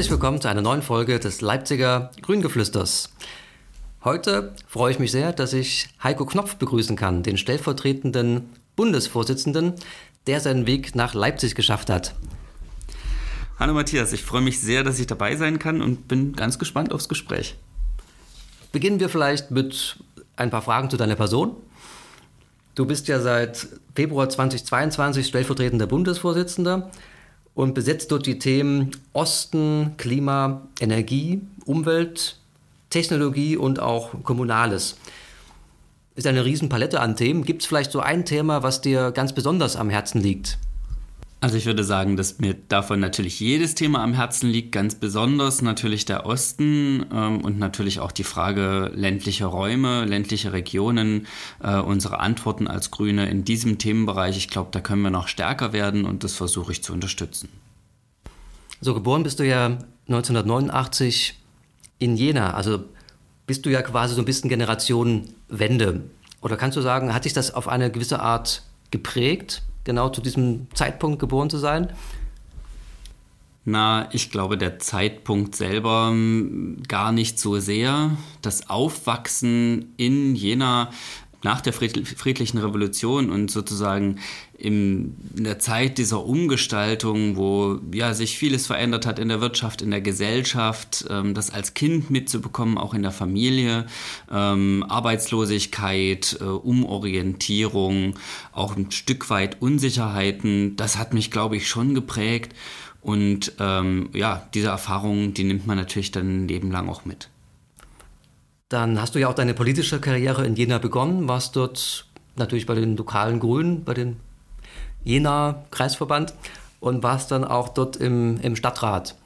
Herzlich willkommen zu einer neuen Folge des Leipziger Grüngeflüsters. Heute freue ich mich sehr, dass ich Heiko Knopf begrüßen kann, den stellvertretenden Bundesvorsitzenden, der seinen Weg nach Leipzig geschafft hat. Hallo Matthias, ich freue mich sehr, dass ich dabei sein kann und bin ganz gespannt aufs Gespräch. Beginnen wir vielleicht mit ein paar Fragen zu deiner Person. Du bist ja seit Februar 2022 stellvertretender Bundesvorsitzender und besetzt dort die Themen Osten, Klima, Energie, Umwelt, Technologie und auch Kommunales. Ist eine Riesenpalette an Themen. Gibt es vielleicht so ein Thema, was dir ganz besonders am Herzen liegt? Also ich würde sagen, dass mir davon natürlich jedes Thema am Herzen liegt, ganz besonders natürlich der Osten ähm, und natürlich auch die Frage ländliche Räume, ländliche Regionen, äh, unsere Antworten als Grüne in diesem Themenbereich. Ich glaube, da können wir noch stärker werden und das versuche ich zu unterstützen. So, geboren bist du ja 1989 in Jena, also bist du ja quasi so ein bisschen Generationenwende. Oder kannst du sagen, hat sich das auf eine gewisse Art geprägt? Genau zu diesem Zeitpunkt geboren zu sein? Na, ich glaube, der Zeitpunkt selber hm, gar nicht so sehr. Das Aufwachsen in Jena nach der friedlichen Revolution und sozusagen in der Zeit dieser Umgestaltung, wo ja, sich vieles verändert hat in der Wirtschaft, in der Gesellschaft, ähm, das als Kind mitzubekommen, auch in der Familie, ähm, Arbeitslosigkeit, äh, Umorientierung, auch ein Stück weit Unsicherheiten, das hat mich, glaube ich, schon geprägt. Und ähm, ja, diese Erfahrungen, die nimmt man natürlich dann ein Leben lang auch mit. Dann hast du ja auch deine politische Karriere in Jena begonnen, warst dort natürlich bei den lokalen Grünen, bei den Jena Kreisverband und warst dann auch dort im, im Stadtrat.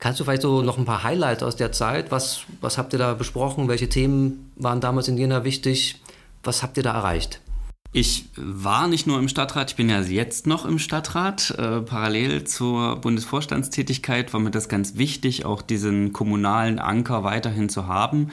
Kannst du vielleicht so noch ein paar Highlights aus der Zeit? Was, was habt ihr da besprochen? Welche Themen waren damals in Jena wichtig? Was habt ihr da erreicht? Ich war nicht nur im Stadtrat, ich bin ja jetzt noch im Stadtrat. Äh, parallel zur Bundesvorstandstätigkeit war mir das ganz wichtig, auch diesen kommunalen Anker weiterhin zu haben.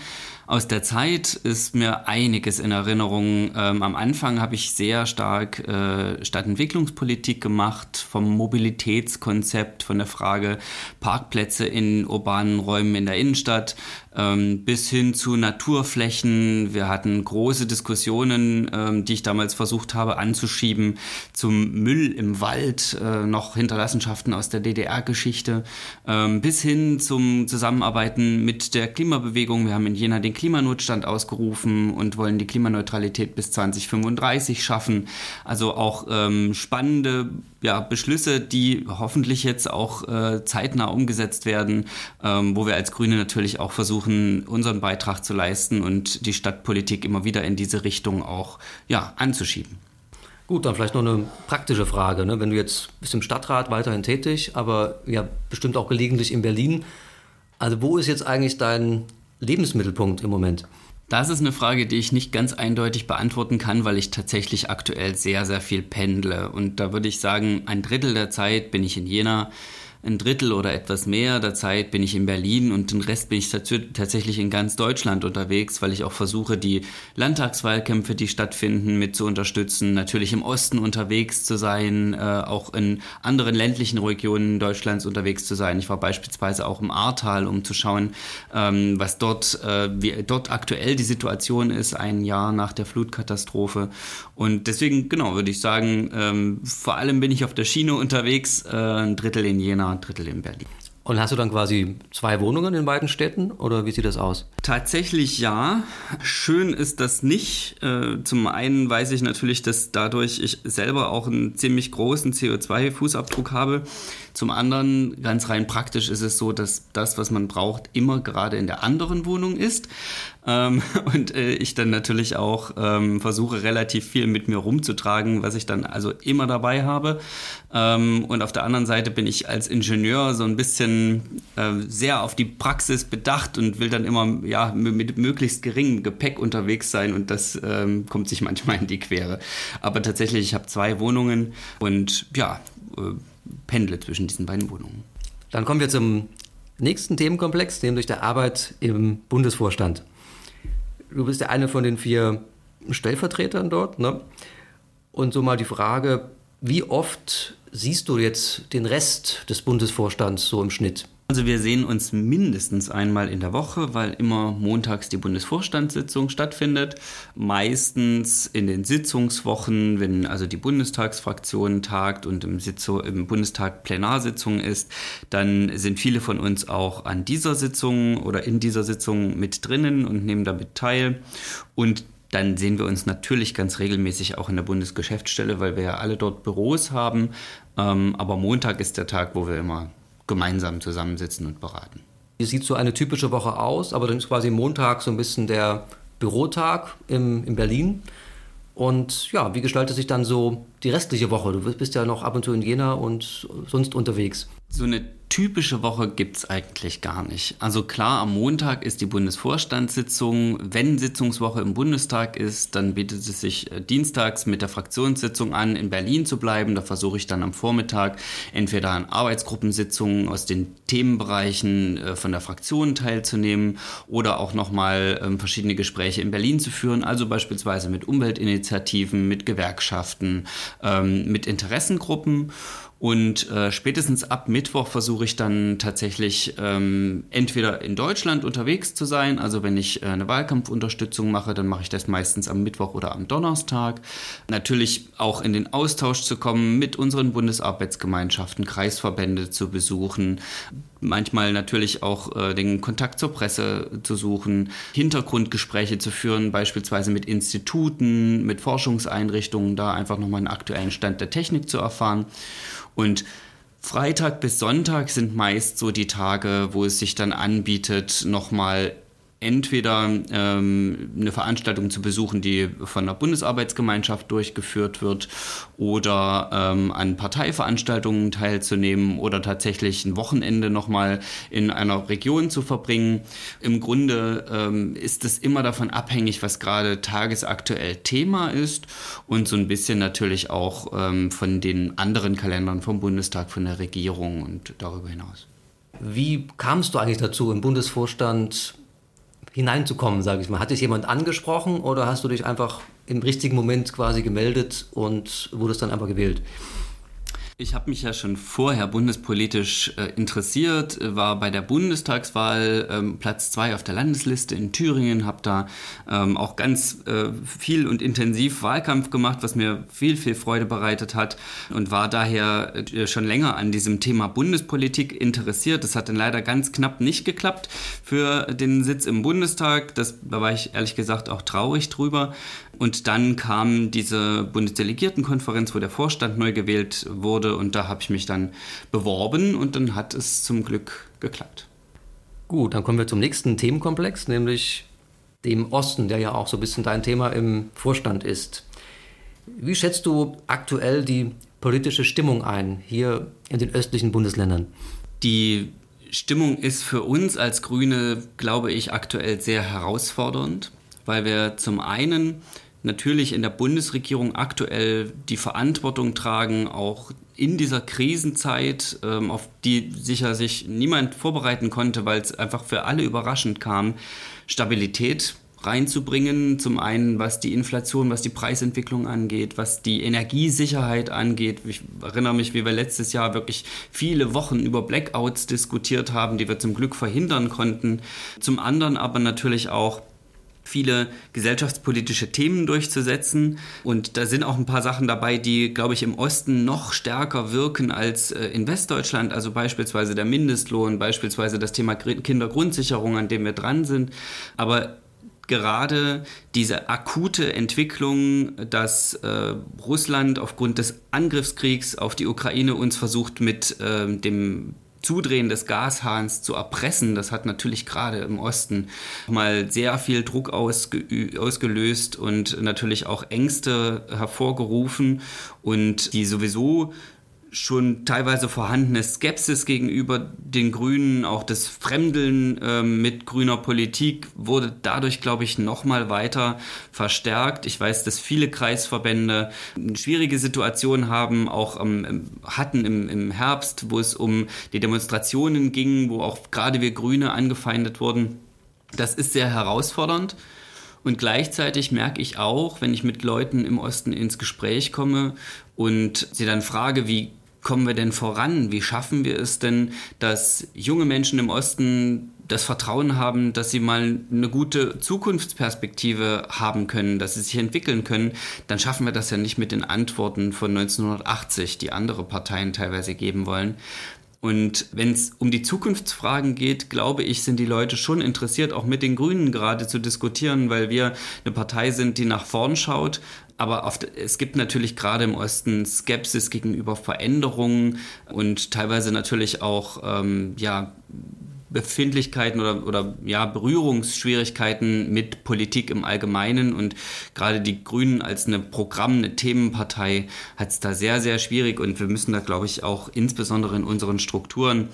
Aus der Zeit ist mir einiges in Erinnerung. Ähm, am Anfang habe ich sehr stark äh, Stadtentwicklungspolitik gemacht, vom Mobilitätskonzept, von der Frage Parkplätze in urbanen Räumen in der Innenstadt ähm, bis hin zu Naturflächen. Wir hatten große Diskussionen, ähm, die ich damals versucht habe anzuschieben, zum Müll im Wald, äh, noch Hinterlassenschaften aus der DDR-Geschichte, ähm, bis hin zum Zusammenarbeiten mit der Klimabewegung. Wir haben in Jena den Klimanotstand ausgerufen und wollen die Klimaneutralität bis 2035 schaffen. Also auch ähm, spannende ja, Beschlüsse, die hoffentlich jetzt auch äh, zeitnah umgesetzt werden, ähm, wo wir als Grüne natürlich auch versuchen, unseren Beitrag zu leisten und die Stadtpolitik immer wieder in diese Richtung auch ja, anzuschieben. Gut, dann vielleicht noch eine praktische Frage. Ne? Wenn du jetzt bist im Stadtrat weiterhin tätig, aber ja bestimmt auch gelegentlich in Berlin. Also wo ist jetzt eigentlich dein Lebensmittelpunkt im Moment? Das ist eine Frage, die ich nicht ganz eindeutig beantworten kann, weil ich tatsächlich aktuell sehr, sehr viel pendle. Und da würde ich sagen, ein Drittel der Zeit bin ich in Jena, ein Drittel oder etwas mehr der Zeit bin ich in Berlin und den Rest bin ich tatsächlich in ganz Deutschland unterwegs, weil ich auch versuche, die Landtagswahlkämpfe, die stattfinden, mit zu unterstützen, natürlich im Osten unterwegs zu sein, äh, auch in anderen ländlichen Regionen Deutschlands unterwegs zu sein. Ich war beispielsweise auch im Ahrtal, um zu schauen, ähm, was dort, äh, wie dort aktuell die Situation ist, ein Jahr nach der Flutkatastrophe. Und deswegen, genau, würde ich sagen, ähm, vor allem bin ich auf der Schiene unterwegs, äh, ein Drittel in Jena, ein Drittel in Berlin. Und hast du dann quasi zwei Wohnungen in beiden Städten oder wie sieht das aus? Tatsächlich ja. Schön ist das nicht. Äh, zum einen weiß ich natürlich, dass dadurch ich selber auch einen ziemlich großen CO2-Fußabdruck habe. Zum anderen, ganz rein praktisch ist es so, dass das, was man braucht, immer gerade in der anderen Wohnung ist. Ähm, und äh, ich dann natürlich auch ähm, versuche, relativ viel mit mir rumzutragen, was ich dann also immer dabei habe. Ähm, und auf der anderen Seite bin ich als Ingenieur so ein bisschen äh, sehr auf die Praxis bedacht und will dann immer ja, mit möglichst geringem Gepäck unterwegs sein und das ähm, kommt sich manchmal in die Quere. Aber tatsächlich, ich habe zwei Wohnungen und ja, äh, pendle zwischen diesen beiden Wohnungen. Dann kommen wir zum nächsten Themenkomplex, nämlich der Arbeit im Bundesvorstand. Du bist ja eine von den vier Stellvertretern dort. Ne? Und so mal die Frage, wie oft siehst du jetzt den Rest des Bundesvorstands so im Schnitt? Also wir sehen uns mindestens einmal in der Woche, weil immer montags die Bundesvorstandssitzung stattfindet. Meistens in den Sitzungswochen, wenn also die Bundestagsfraktion tagt und im, Sitzo im Bundestag Plenarsitzung ist, dann sind viele von uns auch an dieser Sitzung oder in dieser Sitzung mit drinnen und nehmen damit teil. Und dann sehen wir uns natürlich ganz regelmäßig auch in der Bundesgeschäftsstelle, weil wir ja alle dort Büros haben. Ähm, aber Montag ist der Tag, wo wir immer gemeinsam zusammensitzen und beraten. Wie sieht so eine typische Woche aus? Aber dann ist quasi Montag so ein bisschen der Bürotag im, in Berlin. Und ja, wie gestaltet sich dann so die restliche Woche? Du bist ja noch ab und zu in Jena und sonst unterwegs. So eine typische Woche gibt es eigentlich gar nicht. Also klar, am Montag ist die Bundesvorstandssitzung. Wenn Sitzungswoche im Bundestag ist, dann bietet es sich äh, dienstags mit der Fraktionssitzung an, in Berlin zu bleiben. Da versuche ich dann am Vormittag entweder an Arbeitsgruppensitzungen aus den Themenbereichen äh, von der Fraktion teilzunehmen oder auch nochmal ähm, verschiedene Gespräche in Berlin zu führen. Also beispielsweise mit Umweltinitiativen, mit Gewerkschaften, ähm, mit Interessengruppen. Und äh, spätestens ab Mittwoch versuche ich dann tatsächlich ähm, entweder in Deutschland unterwegs zu sein, also wenn ich äh, eine Wahlkampfunterstützung mache, dann mache ich das meistens am Mittwoch oder am Donnerstag. Natürlich auch in den Austausch zu kommen, mit unseren Bundesarbeitsgemeinschaften, Kreisverbände zu besuchen, manchmal natürlich auch äh, den Kontakt zur Presse zu suchen, Hintergrundgespräche zu führen, beispielsweise mit Instituten, mit Forschungseinrichtungen, da einfach nochmal einen aktuellen Stand der Technik zu erfahren. Und Freitag bis Sonntag sind meist so die Tage, wo es sich dann anbietet, nochmal entweder ähm, eine Veranstaltung zu besuchen, die von der Bundesarbeitsgemeinschaft durchgeführt wird, oder ähm, an Parteiveranstaltungen teilzunehmen oder tatsächlich ein Wochenende nochmal in einer Region zu verbringen. Im Grunde ähm, ist es immer davon abhängig, was gerade tagesaktuell Thema ist und so ein bisschen natürlich auch ähm, von den anderen Kalendern vom Bundestag, von der Regierung und darüber hinaus. Wie kamst du eigentlich dazu, im Bundesvorstand hineinzukommen, sage ich mal? Hat dich jemand angesprochen oder hast du dich einfach im richtigen Moment quasi gemeldet und wurdest dann einfach gewählt? Ich habe mich ja schon vorher bundespolitisch äh, interessiert, war bei der Bundestagswahl ähm, Platz zwei auf der Landesliste in Thüringen, habe da ähm, auch ganz äh, viel und intensiv Wahlkampf gemacht, was mir viel, viel Freude bereitet hat und war daher äh, schon länger an diesem Thema Bundespolitik interessiert. Das hat dann leider ganz knapp nicht geklappt für den Sitz im Bundestag. Das, da war ich ehrlich gesagt auch traurig drüber. Und dann kam diese Bundesdelegiertenkonferenz, wo der Vorstand neu gewählt wurde und da habe ich mich dann beworben und dann hat es zum Glück geklappt. Gut, dann kommen wir zum nächsten Themenkomplex, nämlich dem Osten, der ja auch so ein bisschen dein Thema im Vorstand ist. Wie schätzt du aktuell die politische Stimmung ein hier in den östlichen Bundesländern? Die Stimmung ist für uns als Grüne, glaube ich, aktuell sehr herausfordernd, weil wir zum einen natürlich in der Bundesregierung aktuell die Verantwortung tragen, auch in dieser Krisenzeit, ähm, auf die sicher sich niemand vorbereiten konnte, weil es einfach für alle überraschend kam, Stabilität reinzubringen. Zum einen, was die Inflation, was die Preisentwicklung angeht, was die Energiesicherheit angeht. Ich erinnere mich, wie wir letztes Jahr wirklich viele Wochen über Blackouts diskutiert haben, die wir zum Glück verhindern konnten. Zum anderen aber natürlich auch viele gesellschaftspolitische Themen durchzusetzen. Und da sind auch ein paar Sachen dabei, die, glaube ich, im Osten noch stärker wirken als äh, in Westdeutschland. Also beispielsweise der Mindestlohn, beispielsweise das Thema Kindergrundsicherung, an dem wir dran sind. Aber gerade diese akute Entwicklung, dass äh, Russland aufgrund des Angriffskriegs auf die Ukraine uns versucht mit äh, dem Zudrehen des Gashahns zu erpressen, das hat natürlich gerade im Osten mal sehr viel Druck ausge ausgelöst und natürlich auch Ängste hervorgerufen und die sowieso schon teilweise vorhandene Skepsis gegenüber den Grünen, auch das Fremdeln äh, mit grüner Politik wurde dadurch, glaube ich, nochmal weiter verstärkt. Ich weiß, dass viele Kreisverbände eine schwierige Situation haben, auch ähm, hatten im, im Herbst, wo es um die Demonstrationen ging, wo auch gerade wir Grüne angefeindet wurden. Das ist sehr herausfordernd. Und gleichzeitig merke ich auch, wenn ich mit Leuten im Osten ins Gespräch komme und sie dann frage, wie kommen wir denn voran? Wie schaffen wir es denn, dass junge Menschen im Osten das Vertrauen haben, dass sie mal eine gute Zukunftsperspektive haben können, dass sie sich entwickeln können, dann schaffen wir das ja nicht mit den Antworten von 1980, die andere Parteien teilweise geben wollen. Und wenn es um die Zukunftsfragen geht, glaube ich, sind die Leute schon interessiert, auch mit den Grünen gerade zu diskutieren, weil wir eine Partei sind, die nach vorn schaut. Aber oft, es gibt natürlich gerade im Osten Skepsis gegenüber Veränderungen und teilweise natürlich auch ähm, ja, Befindlichkeiten oder, oder ja, Berührungsschwierigkeiten mit Politik im Allgemeinen. Und gerade die Grünen als eine Programm-, eine Themenpartei hat es da sehr, sehr schwierig. Und wir müssen da, glaube ich, auch insbesondere in unseren Strukturen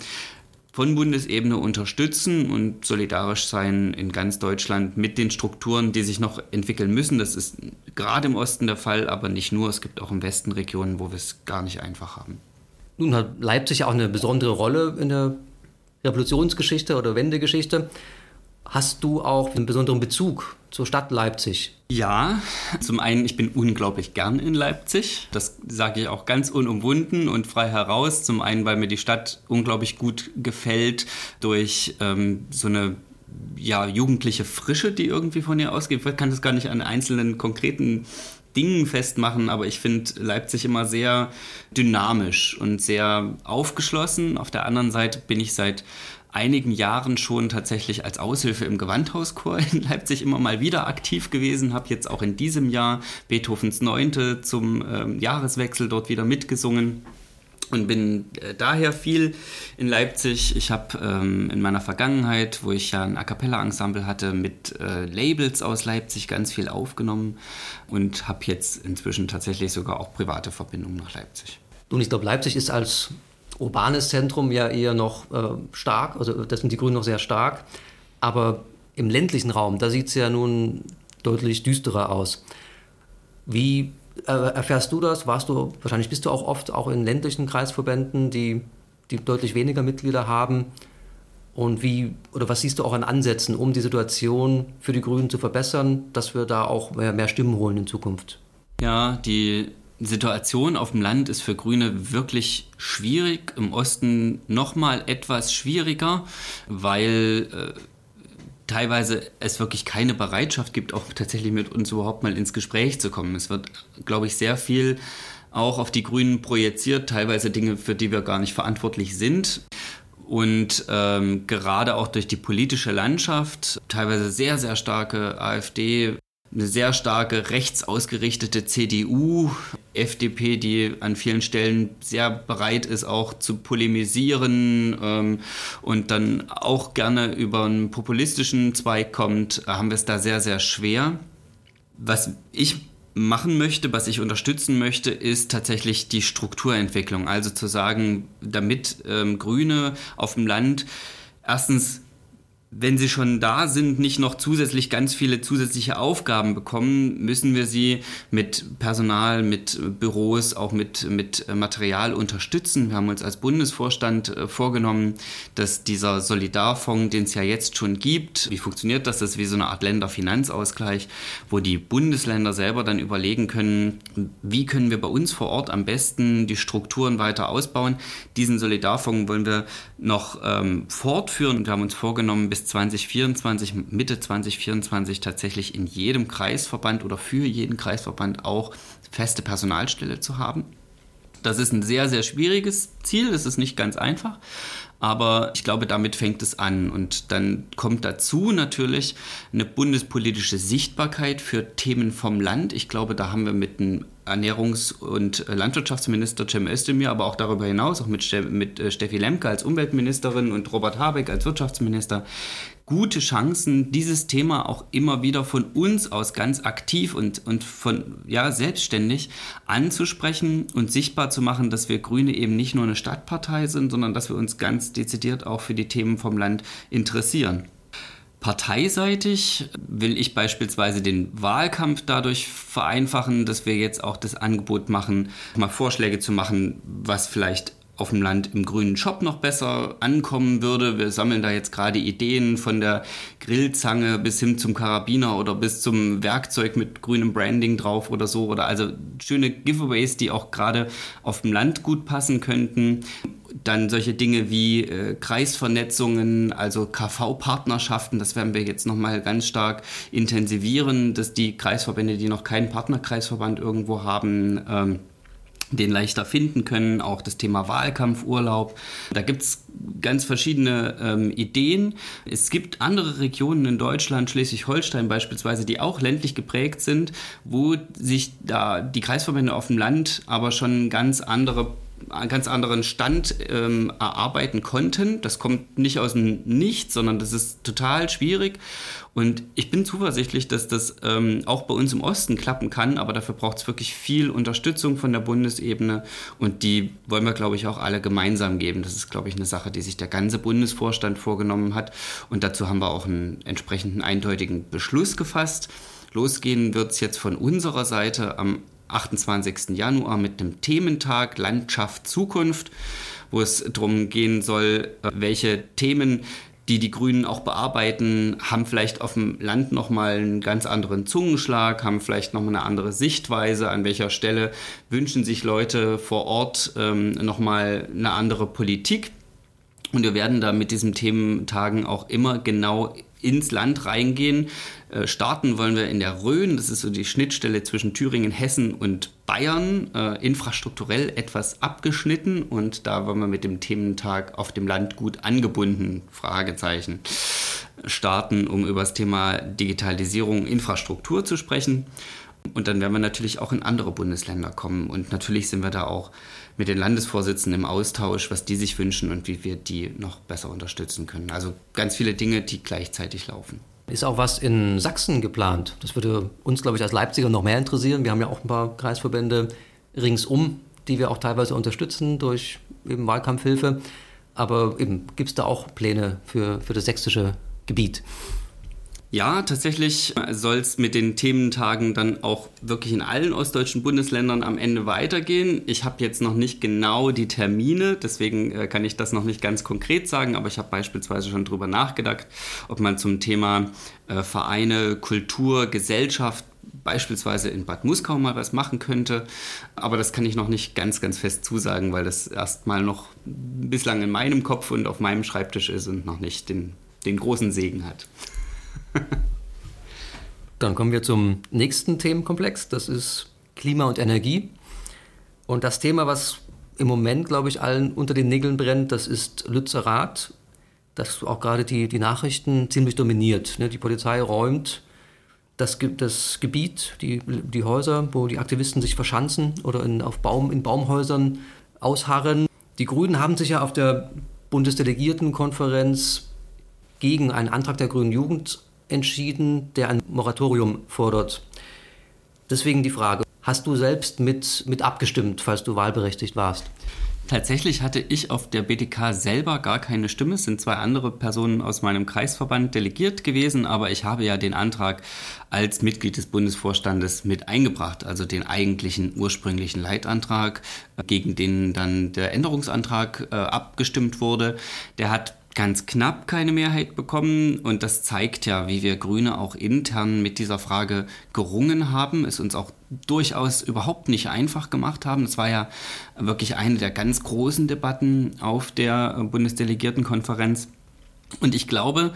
von Bundesebene unterstützen und solidarisch sein in ganz Deutschland mit den Strukturen, die sich noch entwickeln müssen. Das ist gerade im Osten der Fall, aber nicht nur. Es gibt auch im Westen Regionen, wo wir es gar nicht einfach haben. Nun hat Leipzig auch eine besondere Rolle in der Revolutionsgeschichte oder Wendegeschichte. Hast du auch einen besonderen Bezug zur Stadt Leipzig? Ja, zum einen, ich bin unglaublich gern in Leipzig. Das sage ich auch ganz unumwunden und frei heraus. Zum einen, weil mir die Stadt unglaublich gut gefällt durch ähm, so eine ja, jugendliche Frische, die irgendwie von ihr ausgeht. Ich kann das gar nicht an einzelnen konkreten Dingen festmachen, aber ich finde Leipzig immer sehr dynamisch und sehr aufgeschlossen. Auf der anderen Seite bin ich seit einigen Jahren schon tatsächlich als Aushilfe im Gewandhauschor in Leipzig immer mal wieder aktiv gewesen, habe jetzt auch in diesem Jahr Beethovens Neunte zum ähm, Jahreswechsel dort wieder mitgesungen und bin äh, daher viel in Leipzig. Ich habe ähm, in meiner Vergangenheit, wo ich ja ein A cappella-Ensemble hatte, mit äh, Labels aus Leipzig ganz viel aufgenommen und habe jetzt inzwischen tatsächlich sogar auch private Verbindungen nach Leipzig. Nun, ich glaube, Leipzig ist als urbanes Zentrum ja eher noch äh, stark, also das sind die Grünen noch sehr stark, aber im ländlichen Raum, da sieht es ja nun deutlich düsterer aus. Wie äh, erfährst du das? Warst du, wahrscheinlich bist du auch oft auch in ländlichen Kreisverbänden, die, die deutlich weniger Mitglieder haben. Und wie, oder was siehst du auch an Ansätzen, um die Situation für die Grünen zu verbessern, dass wir da auch mehr, mehr Stimmen holen in Zukunft? Ja, die Situation auf dem Land ist für Grüne wirklich schwierig, im Osten nochmal etwas schwieriger, weil äh, teilweise es wirklich keine Bereitschaft gibt, auch tatsächlich mit uns überhaupt mal ins Gespräch zu kommen. Es wird, glaube ich, sehr viel auch auf die Grünen projiziert, teilweise Dinge, für die wir gar nicht verantwortlich sind. Und ähm, gerade auch durch die politische Landschaft, teilweise sehr, sehr starke AfD, eine sehr starke rechts ausgerichtete CDU, FDP, die an vielen Stellen sehr bereit ist, auch zu polemisieren ähm, und dann auch gerne über einen populistischen Zweig kommt, haben wir es da sehr, sehr schwer. Was ich machen möchte, was ich unterstützen möchte, ist tatsächlich die Strukturentwicklung. Also zu sagen, damit ähm, Grüne auf dem Land erstens wenn sie schon da sind, nicht noch zusätzlich ganz viele zusätzliche Aufgaben bekommen, müssen wir sie mit Personal, mit Büros, auch mit, mit Material unterstützen. Wir haben uns als Bundesvorstand äh, vorgenommen, dass dieser Solidarfonds, den es ja jetzt schon gibt, wie funktioniert das? Das ist wie so eine Art Länderfinanzausgleich, wo die Bundesländer selber dann überlegen können, wie können wir bei uns vor Ort am besten die Strukturen weiter ausbauen. Diesen Solidarfonds wollen wir noch ähm, fortführen und wir haben uns vorgenommen, bis 2024, Mitte 2024 tatsächlich in jedem Kreisverband oder für jeden Kreisverband auch feste Personalstelle zu haben. Das ist ein sehr, sehr schwieriges Ziel, das ist nicht ganz einfach, aber ich glaube, damit fängt es an. Und dann kommt dazu natürlich eine bundespolitische Sichtbarkeit für Themen vom Land. Ich glaube, da haben wir mit einem Ernährungs- und Landwirtschaftsminister Cem Özdemir, aber auch darüber hinaus, auch mit, mit äh, Steffi Lemke als Umweltministerin und Robert Habeck als Wirtschaftsminister, gute Chancen, dieses Thema auch immer wieder von uns aus ganz aktiv und, und von, ja, selbstständig anzusprechen und sichtbar zu machen, dass wir Grüne eben nicht nur eine Stadtpartei sind, sondern dass wir uns ganz dezidiert auch für die Themen vom Land interessieren. Parteiseitig will ich beispielsweise den Wahlkampf dadurch vereinfachen, dass wir jetzt auch das Angebot machen, mal Vorschläge zu machen, was vielleicht auf dem Land im grünen Shop noch besser ankommen würde. Wir sammeln da jetzt gerade Ideen von der Grillzange bis hin zum Karabiner oder bis zum Werkzeug mit grünem Branding drauf oder so. Oder also schöne Giveaways, die auch gerade auf dem Land gut passen könnten. Dann solche Dinge wie äh, Kreisvernetzungen, also KV-Partnerschaften, das werden wir jetzt nochmal ganz stark intensivieren, dass die Kreisverbände, die noch keinen Partnerkreisverband irgendwo haben, ähm, den leichter finden können, auch das Thema Wahlkampfurlaub. Da gibt es ganz verschiedene ähm, Ideen. Es gibt andere Regionen in Deutschland, Schleswig-Holstein beispielsweise, die auch ländlich geprägt sind, wo sich da die Kreisverbände auf dem Land aber schon ganz andere einen ganz anderen Stand ähm, erarbeiten konnten. Das kommt nicht aus dem Nichts, sondern das ist total schwierig. Und ich bin zuversichtlich, dass das ähm, auch bei uns im Osten klappen kann, aber dafür braucht es wirklich viel Unterstützung von der Bundesebene und die wollen wir, glaube ich, auch alle gemeinsam geben. Das ist, glaube ich, eine Sache, die sich der ganze Bundesvorstand vorgenommen hat und dazu haben wir auch einen entsprechenden eindeutigen Beschluss gefasst. Losgehen wird es jetzt von unserer Seite am 28. Januar mit dem Thementag Landschaft Zukunft, wo es darum gehen soll, äh, welche Themen die die Grünen auch bearbeiten, haben vielleicht auf dem Land nochmal einen ganz anderen Zungenschlag, haben vielleicht nochmal eine andere Sichtweise, an welcher Stelle wünschen sich Leute vor Ort ähm, nochmal eine andere Politik. Und wir werden da mit diesen Thementagen auch immer genau ins Land reingehen. Äh, starten wollen wir in der Rhön, das ist so die Schnittstelle zwischen Thüringen, Hessen und Bayern, äh, infrastrukturell etwas abgeschnitten und da wollen wir mit dem Thementag auf dem Land gut angebunden, Fragezeichen, starten, um über das Thema Digitalisierung, Infrastruktur zu sprechen. Und dann werden wir natürlich auch in andere Bundesländer kommen und natürlich sind wir da auch mit den Landesvorsitzenden im Austausch, was die sich wünschen und wie wir die noch besser unterstützen können. Also ganz viele Dinge, die gleichzeitig laufen. Ist auch was in Sachsen geplant? Das würde uns, glaube ich, als Leipziger noch mehr interessieren. Wir haben ja auch ein paar Kreisverbände ringsum, die wir auch teilweise unterstützen durch eben Wahlkampfhilfe. Aber gibt es da auch Pläne für, für das sächsische Gebiet? Ja, tatsächlich soll es mit den Thementagen dann auch wirklich in allen ostdeutschen Bundesländern am Ende weitergehen. Ich habe jetzt noch nicht genau die Termine, deswegen äh, kann ich das noch nicht ganz konkret sagen, aber ich habe beispielsweise schon darüber nachgedacht, ob man zum Thema äh, Vereine, Kultur, Gesellschaft beispielsweise in Bad Muskau mal was machen könnte. Aber das kann ich noch nicht ganz, ganz fest zusagen, weil das erstmal noch bislang in meinem Kopf und auf meinem Schreibtisch ist und noch nicht den, den großen Segen hat. Dann kommen wir zum nächsten Themenkomplex, das ist Klima und Energie. Und das Thema, was im Moment, glaube ich, allen unter den Nägeln brennt, das ist Lützerath, das auch gerade die, die Nachrichten ziemlich dominiert. Ne? Die Polizei räumt das, das Gebiet, die, die Häuser, wo die Aktivisten sich verschanzen oder in, auf Baum, in Baumhäusern ausharren. Die Grünen haben sich ja auf der Bundesdelegiertenkonferenz gegen einen Antrag der Grünen Jugend entschieden, der ein Moratorium fordert. Deswegen die Frage, hast du selbst mit, mit abgestimmt, falls du wahlberechtigt warst? Tatsächlich hatte ich auf der BTK selber gar keine Stimme. Es sind zwei andere Personen aus meinem Kreisverband delegiert gewesen, aber ich habe ja den Antrag als Mitglied des Bundesvorstandes mit eingebracht, also den eigentlichen ursprünglichen Leitantrag, gegen den dann der Änderungsantrag äh, abgestimmt wurde. Der hat ganz knapp keine Mehrheit bekommen und das zeigt ja, wie wir Grüne auch intern mit dieser Frage gerungen haben, es uns auch durchaus überhaupt nicht einfach gemacht haben. Es war ja wirklich eine der ganz großen Debatten auf der Bundesdelegiertenkonferenz und ich glaube,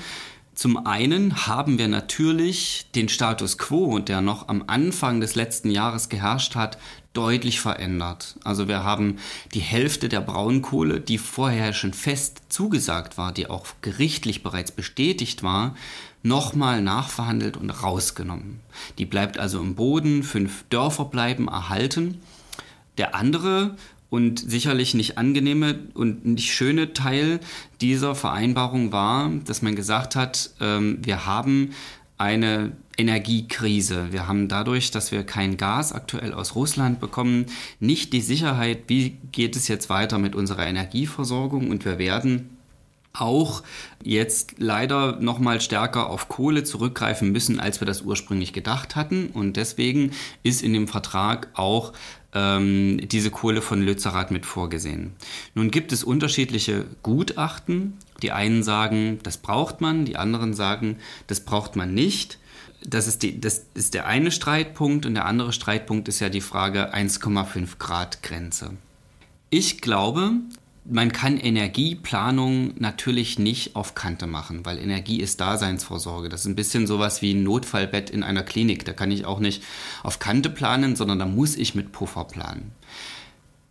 zum einen haben wir natürlich den Status quo, der noch am Anfang des letzten Jahres geherrscht hat, deutlich verändert. Also wir haben die Hälfte der Braunkohle, die vorher schon fest zugesagt war, die auch gerichtlich bereits bestätigt war, nochmal nachverhandelt und rausgenommen. Die bleibt also im Boden, fünf Dörfer bleiben erhalten. Der andere und sicherlich nicht angenehme und nicht schöne Teil dieser Vereinbarung war, dass man gesagt hat, ähm, wir haben eine Energiekrise. Wir haben dadurch, dass wir kein Gas aktuell aus Russland bekommen, nicht die Sicherheit, wie geht es jetzt weiter mit unserer Energieversorgung und wir werden auch jetzt leider noch mal stärker auf Kohle zurückgreifen müssen, als wir das ursprünglich gedacht hatten. Und deswegen ist in dem Vertrag auch ähm, diese Kohle von Lützerath mit vorgesehen. Nun gibt es unterschiedliche Gutachten. Die einen sagen, das braucht man, die anderen sagen, das braucht man nicht. Das ist, die, das ist der eine Streitpunkt und der andere Streitpunkt ist ja die Frage 1,5 Grad Grenze. Ich glaube, man kann Energieplanung natürlich nicht auf Kante machen, weil Energie ist Daseinsvorsorge. Das ist ein bisschen sowas wie ein Notfallbett in einer Klinik. Da kann ich auch nicht auf Kante planen, sondern da muss ich mit Puffer planen.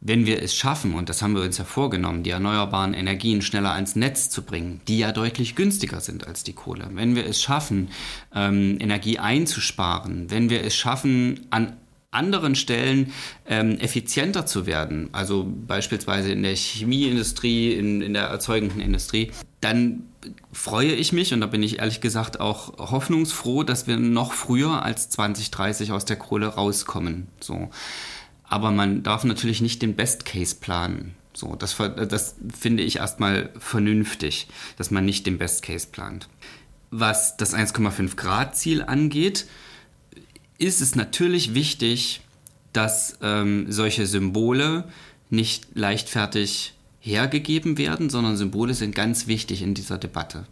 Wenn wir es schaffen, und das haben wir uns ja vorgenommen, die erneuerbaren Energien schneller ans Netz zu bringen, die ja deutlich günstiger sind als die Kohle, wenn wir es schaffen, ähm, Energie einzusparen, wenn wir es schaffen, an anderen Stellen ähm, effizienter zu werden, also beispielsweise in der Chemieindustrie, in, in der erzeugenden Industrie, dann freue ich mich und da bin ich ehrlich gesagt auch hoffnungsfroh, dass wir noch früher als 2030 aus der Kohle rauskommen. So. Aber man darf natürlich nicht den Best Case planen. So, das, das finde ich erstmal vernünftig, dass man nicht den Best Case plant. Was das 1,5 Grad Ziel angeht, ist es natürlich wichtig, dass ähm, solche Symbole nicht leichtfertig hergegeben werden, sondern Symbole sind ganz wichtig in dieser Debatte.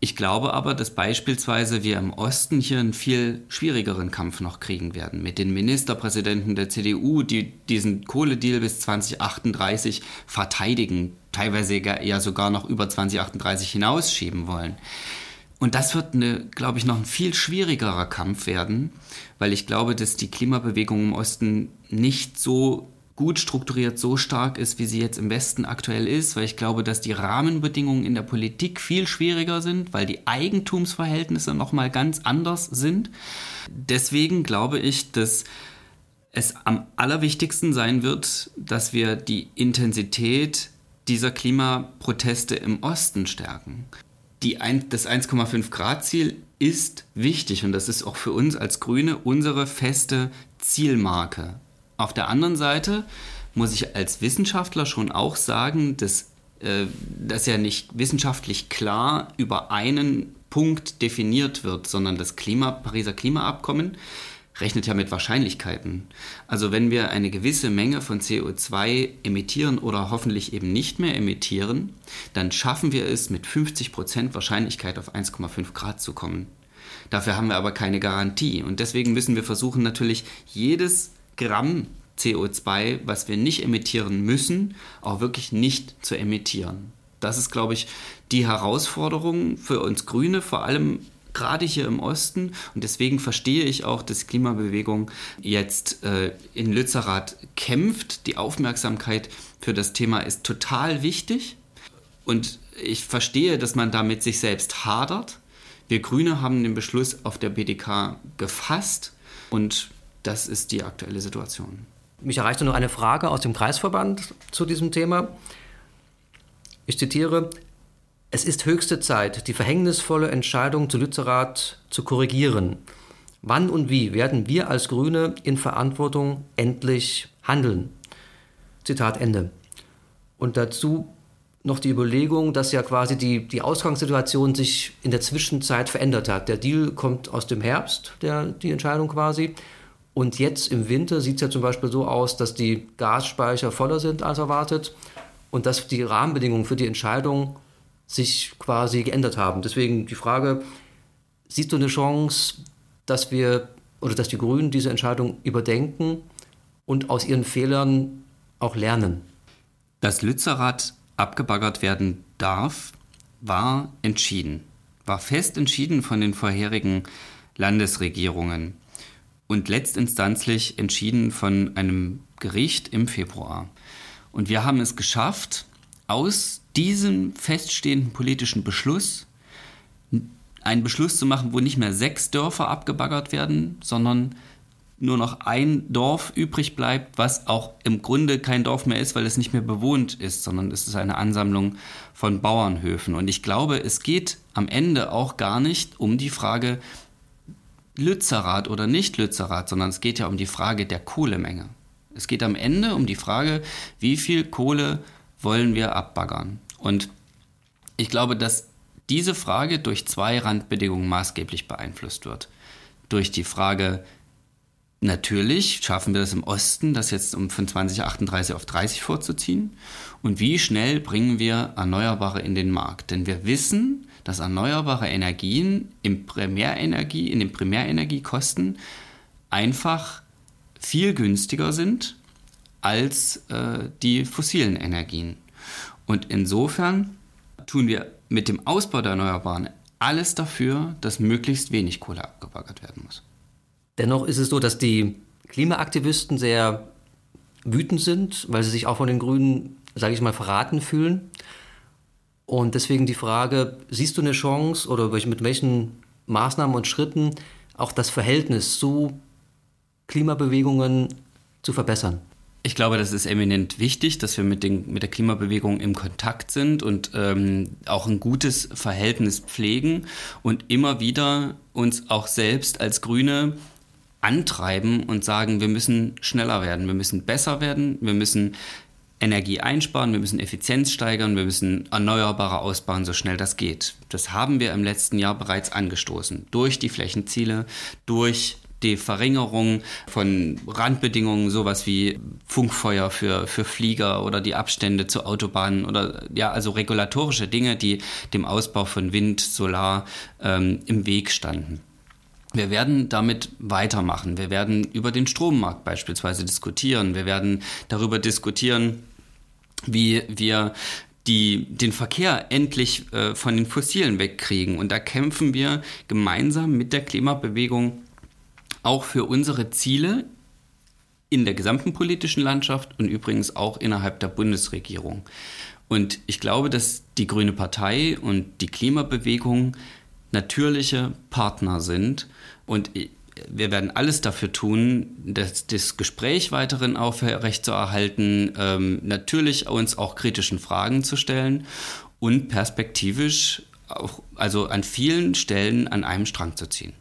Ich glaube aber, dass beispielsweise wir im Osten hier einen viel schwierigeren Kampf noch kriegen werden mit den Ministerpräsidenten der CDU, die diesen Kohledeal bis 2038 verteidigen, teilweise eher sogar noch über 2038 hinausschieben wollen. Und das wird, eine, glaube ich, noch ein viel schwierigerer Kampf werden, weil ich glaube, dass die Klimabewegung im Osten nicht so gut strukturiert, so stark ist, wie sie jetzt im Westen aktuell ist, weil ich glaube, dass die Rahmenbedingungen in der Politik viel schwieriger sind, weil die Eigentumsverhältnisse nochmal ganz anders sind. Deswegen glaube ich, dass es am allerwichtigsten sein wird, dass wir die Intensität dieser Klimaproteste im Osten stärken die ein, das 1,5 Grad Ziel ist wichtig und das ist auch für uns als Grüne unsere feste Zielmarke. Auf der anderen Seite muss ich als Wissenschaftler schon auch sagen, dass äh, das ja nicht wissenschaftlich klar über einen Punkt definiert wird, sondern das Klima, Pariser Klimaabkommen rechnet ja mit Wahrscheinlichkeiten. Also wenn wir eine gewisse Menge von CO2 emittieren oder hoffentlich eben nicht mehr emittieren, dann schaffen wir es mit 50% Wahrscheinlichkeit auf 1,5 Grad zu kommen. Dafür haben wir aber keine Garantie und deswegen müssen wir versuchen natürlich jedes Gramm CO2, was wir nicht emittieren müssen, auch wirklich nicht zu emittieren. Das ist, glaube ich, die Herausforderung für uns Grüne, vor allem gerade hier im Osten. Und deswegen verstehe ich auch, dass Klimabewegung jetzt äh, in Lützerath kämpft. Die Aufmerksamkeit für das Thema ist total wichtig. Und ich verstehe, dass man damit sich selbst hadert. Wir Grüne haben den Beschluss auf der BDK gefasst und das ist die aktuelle Situation. Mich erreichte noch eine Frage aus dem Kreisverband zu diesem Thema. Ich zitiere, es ist höchste Zeit, die verhängnisvolle Entscheidung zu Lützerath zu korrigieren. Wann und wie werden wir als Grüne in Verantwortung endlich handeln? Zitat Ende. Und dazu noch die Überlegung, dass ja quasi die, die Ausgangssituation sich in der Zwischenzeit verändert hat. Der Deal kommt aus dem Herbst, der, die Entscheidung quasi. Und jetzt im Winter sieht es ja zum Beispiel so aus, dass die Gasspeicher voller sind als erwartet und dass die Rahmenbedingungen für die Entscheidung sich quasi geändert haben. Deswegen die Frage, siehst du eine Chance, dass wir oder dass die Grünen diese Entscheidung überdenken und aus ihren Fehlern auch lernen? Dass Lützerath abgebaggert werden darf, war entschieden, war fest entschieden von den vorherigen Landesregierungen und letztinstanzlich entschieden von einem Gericht im Februar. Und wir haben es geschafft, aus diesem feststehenden politischen Beschluss einen Beschluss zu machen, wo nicht mehr sechs Dörfer abgebaggert werden, sondern nur noch ein Dorf übrig bleibt, was auch im Grunde kein Dorf mehr ist, weil es nicht mehr bewohnt ist, sondern es ist eine Ansammlung von Bauernhöfen. Und ich glaube, es geht am Ende auch gar nicht um die Frage Lützerath oder nicht Lützerath, sondern es geht ja um die Frage der Kohlemenge. Es geht am Ende um die Frage, wie viel Kohle wollen wir abbaggern. Und Ich glaube, dass diese Frage durch zwei Randbedingungen maßgeblich beeinflusst wird. Durch die Frage, natürlich schaffen wir das im Osten, das jetzt um von 2038 auf 30 vorzuziehen. Und wie schnell bringen wir Erneuerbare in den Markt? Denn wir wissen, dass erneuerbare Energien im Primärenergie, in den Primärenergiekosten einfach viel günstiger sind als äh, die fossilen Energien. Und insofern tun wir mit dem Ausbau der Erneuerbaren alles dafür, dass möglichst wenig Kohle abgebaggert werden muss. Dennoch ist es so, dass die Klimaaktivisten sehr wütend sind, weil sie sich auch von den Grünen, sage ich mal, verraten fühlen. Und deswegen die Frage, siehst du eine Chance oder mit welchen Maßnahmen und Schritten auch das Verhältnis zu Klimabewegungen zu verbessern? Ich glaube, das ist eminent wichtig, dass wir mit, den, mit der Klimabewegung im Kontakt sind und ähm, auch ein gutes Verhältnis pflegen und immer wieder uns auch selbst als Grüne antreiben und sagen, wir müssen schneller werden, wir müssen besser werden, wir müssen Energie einsparen, wir müssen Effizienz steigern, wir müssen Erneuerbare ausbauen, so schnell das geht. Das haben wir im letzten Jahr bereits angestoßen. Durch die Flächenziele, durch die Verringerung von Randbedingungen, sowas wie Funkfeuer für, für Flieger oder die Abstände zu Autobahnen oder ja, also regulatorische Dinge, die dem Ausbau von Wind, Solar ähm, im Weg standen. Wir werden damit weitermachen. Wir werden über den Strommarkt beispielsweise diskutieren. Wir werden darüber diskutieren, wie wir die, den Verkehr endlich äh, von den Fossilen wegkriegen. Und da kämpfen wir gemeinsam mit der Klimabewegung auch für unsere Ziele in der gesamten politischen Landschaft und übrigens auch innerhalb der Bundesregierung. Und ich glaube, dass die Grüne Partei und die Klimabewegung natürliche Partner sind. Und wir werden alles dafür tun, das, das Gespräch weiterhin aufrechtzuerhalten, ähm, natürlich uns auch kritischen Fragen zu stellen und perspektivisch auch, also an vielen Stellen an einem Strang zu ziehen.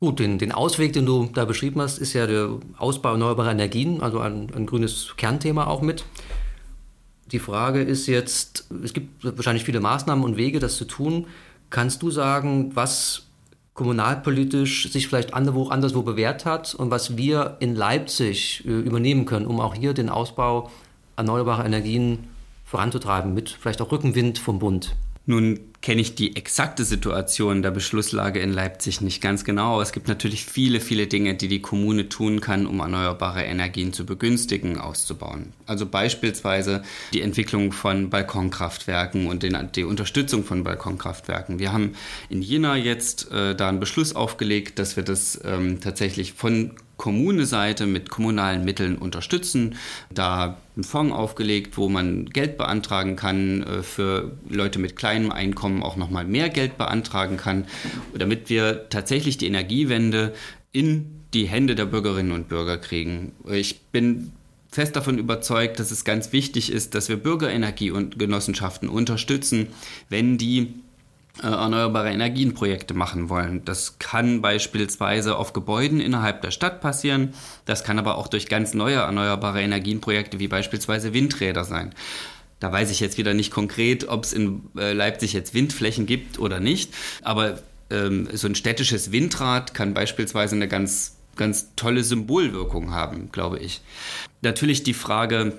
Gut, den, den Ausweg, den du da beschrieben hast, ist ja der Ausbau erneuerbarer Energien, also ein, ein grünes Kernthema auch mit. Die Frage ist jetzt, es gibt wahrscheinlich viele Maßnahmen und Wege, das zu tun. Kannst du sagen, was kommunalpolitisch sich vielleicht anderswo, anderswo bewährt hat und was wir in Leipzig äh, übernehmen können, um auch hier den Ausbau erneuerbarer Energien voranzutreiben, mit vielleicht auch Rückenwind vom Bund? Nun kenne ich die exakte Situation der Beschlusslage in Leipzig nicht ganz genau. Es gibt natürlich viele, viele Dinge, die die Kommune tun kann, um erneuerbare Energien zu begünstigen, auszubauen. Also beispielsweise die Entwicklung von Balkonkraftwerken und den, die Unterstützung von Balkonkraftwerken. Wir haben in Jena jetzt äh, da einen Beschluss aufgelegt, dass wir das ähm, tatsächlich von Kommune-Seite mit kommunalen Mitteln unterstützen. Da einen Fonds aufgelegt, wo man Geld beantragen kann, äh, für Leute mit kleinem Einkommen auch nochmal mehr Geld beantragen kann, damit wir tatsächlich die Energiewende in die Hände der Bürgerinnen und Bürger kriegen. Ich bin fest davon überzeugt, dass es ganz wichtig ist, dass wir Bürgerenergie und Genossenschaften unterstützen, wenn die erneuerbare Energienprojekte machen wollen. Das kann beispielsweise auf Gebäuden innerhalb der Stadt passieren. Das kann aber auch durch ganz neue erneuerbare Energienprojekte wie beispielsweise Windräder sein. Da weiß ich jetzt wieder nicht konkret, ob es in äh, Leipzig jetzt Windflächen gibt oder nicht. Aber ähm, so ein städtisches Windrad kann beispielsweise eine ganz, ganz tolle Symbolwirkung haben, glaube ich. Natürlich die Frage,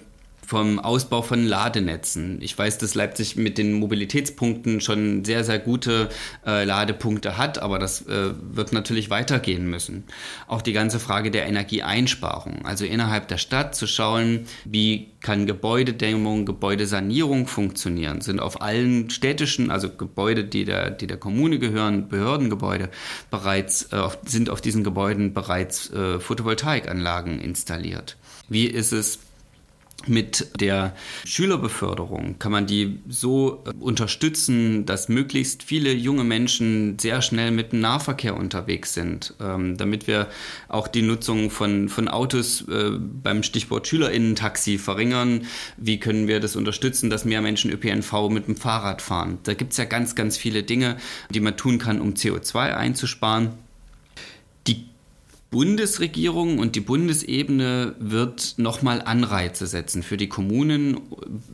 vom Ausbau von Ladenetzen. Ich weiß, dass Leipzig mit den Mobilitätspunkten schon sehr, sehr gute äh, Ladepunkte hat, aber das äh, wird natürlich weitergehen müssen. Auch die ganze Frage der Energieeinsparung, also innerhalb der Stadt zu schauen, wie kann Gebäudedämmung, Gebäudesanierung funktionieren, sind auf allen städtischen, also Gebäude, die der, die der Kommune gehören, Behördengebäude, bereits, äh, sind auf diesen Gebäuden bereits äh, Photovoltaikanlagen installiert. Wie ist es mit der Schülerbeförderung kann man die so äh, unterstützen, dass möglichst viele junge Menschen sehr schnell mit dem Nahverkehr unterwegs sind, ähm, damit wir auch die Nutzung von, von Autos äh, beim Stichwort Schülerinnentaxi verringern. Wie können wir das unterstützen, dass mehr Menschen ÖPNV mit dem Fahrrad fahren? Da gibt es ja ganz, ganz viele Dinge, die man tun kann, um CO2 einzusparen. Bundesregierung und die Bundesebene wird nochmal Anreize setzen für die Kommunen.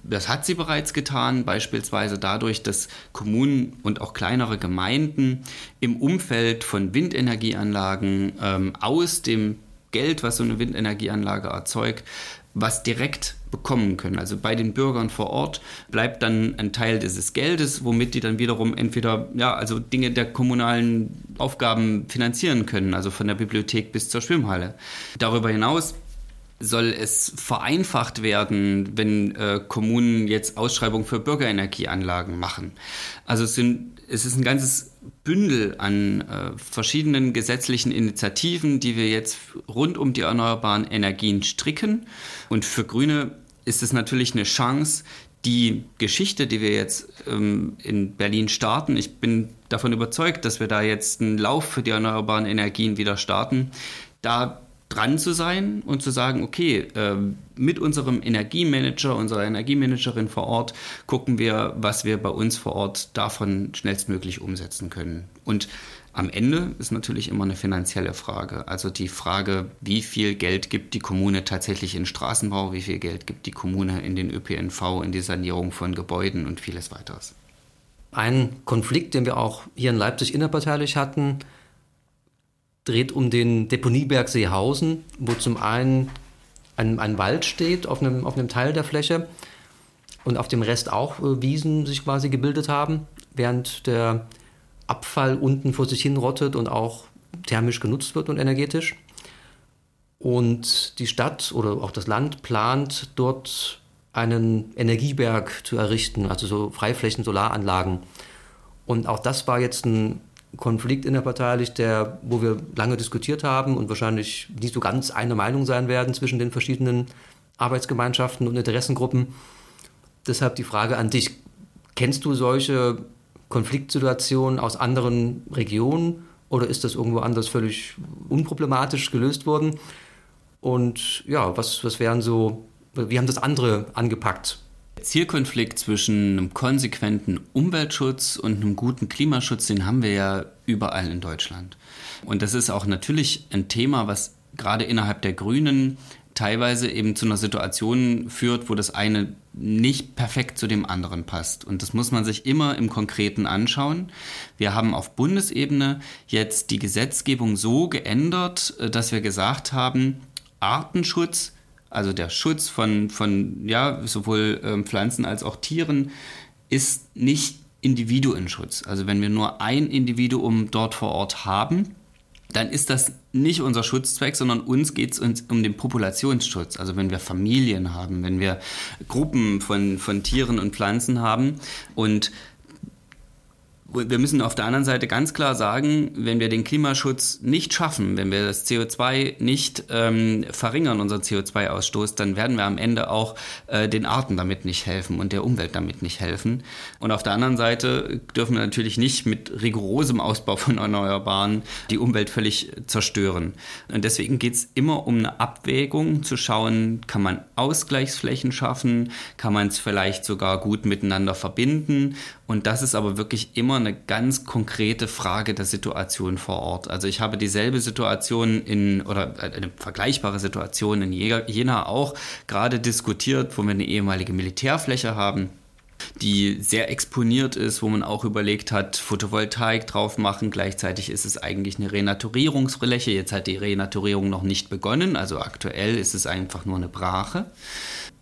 Das hat sie bereits getan, beispielsweise dadurch, dass Kommunen und auch kleinere Gemeinden im Umfeld von Windenergieanlagen ähm, aus dem Geld, was so eine Windenergieanlage erzeugt, was direkt bekommen können. Also bei den Bürgern vor Ort bleibt dann ein Teil dieses Geldes, womit die dann wiederum entweder ja, also Dinge der kommunalen Aufgaben finanzieren können, also von der Bibliothek bis zur Schwimmhalle. Darüber hinaus soll es vereinfacht werden, wenn äh, Kommunen jetzt Ausschreibungen für Bürgerenergieanlagen machen. Also es, sind, es ist ein ganzes Bündel an äh, verschiedenen gesetzlichen Initiativen, die wir jetzt rund um die erneuerbaren Energien stricken. Und für Grüne ist es natürlich eine Chance, die Geschichte, die wir jetzt ähm, in Berlin starten, ich bin davon überzeugt, dass wir da jetzt einen Lauf für die erneuerbaren Energien wieder starten, da dran zu sein und zu sagen, okay, äh, mit unserem Energiemanager, unserer Energiemanagerin vor Ort gucken wir, was wir bei uns vor Ort davon schnellstmöglich umsetzen können. Und am Ende ist natürlich immer eine finanzielle Frage. Also die Frage, wie viel Geld gibt die Kommune tatsächlich in Straßenbau, wie viel Geld gibt die Kommune in den ÖPNV, in die Sanierung von Gebäuden und vieles weiteres. Ein Konflikt, den wir auch hier in Leipzig innerparteilich hatten, dreht um den Deponieberg Seehausen, wo zum einen ein, ein Wald steht auf einem, auf einem Teil der Fläche und auf dem Rest auch äh, Wiesen sich quasi gebildet haben, während der Abfall unten vor sich hin rottet und auch thermisch genutzt wird und energetisch. Und die Stadt oder auch das Land plant dort einen Energieberg zu errichten, also so Freiflächen, Solaranlagen. Und auch das war jetzt ein Konflikt innerparteilich, der, wo wir lange diskutiert haben und wahrscheinlich nicht so ganz einer Meinung sein werden zwischen den verschiedenen Arbeitsgemeinschaften und Interessengruppen. Deshalb die Frage an dich. Kennst du solche Konfliktsituationen aus anderen Regionen oder ist das irgendwo anders völlig unproblematisch gelöst worden? Und ja, was, was wären so, wie haben das andere angepackt? Zielkonflikt zwischen einem konsequenten Umweltschutz und einem guten Klimaschutz, den haben wir ja überall in Deutschland. Und das ist auch natürlich ein Thema, was gerade innerhalb der Grünen teilweise eben zu einer Situation führt, wo das eine nicht perfekt zu dem anderen passt. Und das muss man sich immer im Konkreten anschauen. Wir haben auf Bundesebene jetzt die Gesetzgebung so geändert, äh, dass wir gesagt haben, Artenschutz also der Schutz von, von ja, sowohl ähm, Pflanzen als auch Tieren, ist nicht Individuenschutz. Also wenn wir nur ein Individuum dort vor Ort haben, dann ist das nicht unser Schutzzweck, sondern uns geht es um den Populationsschutz. Also wenn wir Familien haben, wenn wir Gruppen von, von Tieren und Pflanzen haben und wir müssen auf der anderen Seite ganz klar sagen, wenn wir den Klimaschutz nicht schaffen, wenn wir das CO2 nicht ähm, verringern, unseren CO2-Ausstoß, dann werden wir am Ende auch äh, den Arten damit nicht helfen und der Umwelt damit nicht helfen. Und auf der anderen Seite dürfen wir natürlich nicht mit rigorosem Ausbau von Erneuerbaren die Umwelt völlig zerstören. Und deswegen geht es immer um eine Abwägung, zu schauen, kann man Ausgleichsflächen schaffen, kann man es vielleicht sogar gut miteinander verbinden. Und das ist aber wirklich immer eine ganz konkrete Frage der Situation vor Ort. Also ich habe dieselbe Situation in, oder eine vergleichbare Situation in Jena auch gerade diskutiert, wo wir eine ehemalige Militärfläche haben die sehr exponiert ist, wo man auch überlegt hat, Photovoltaik drauf machen. Gleichzeitig ist es eigentlich eine Renaturierungsfläche. Jetzt hat die Renaturierung noch nicht begonnen, also aktuell ist es einfach nur eine Brache.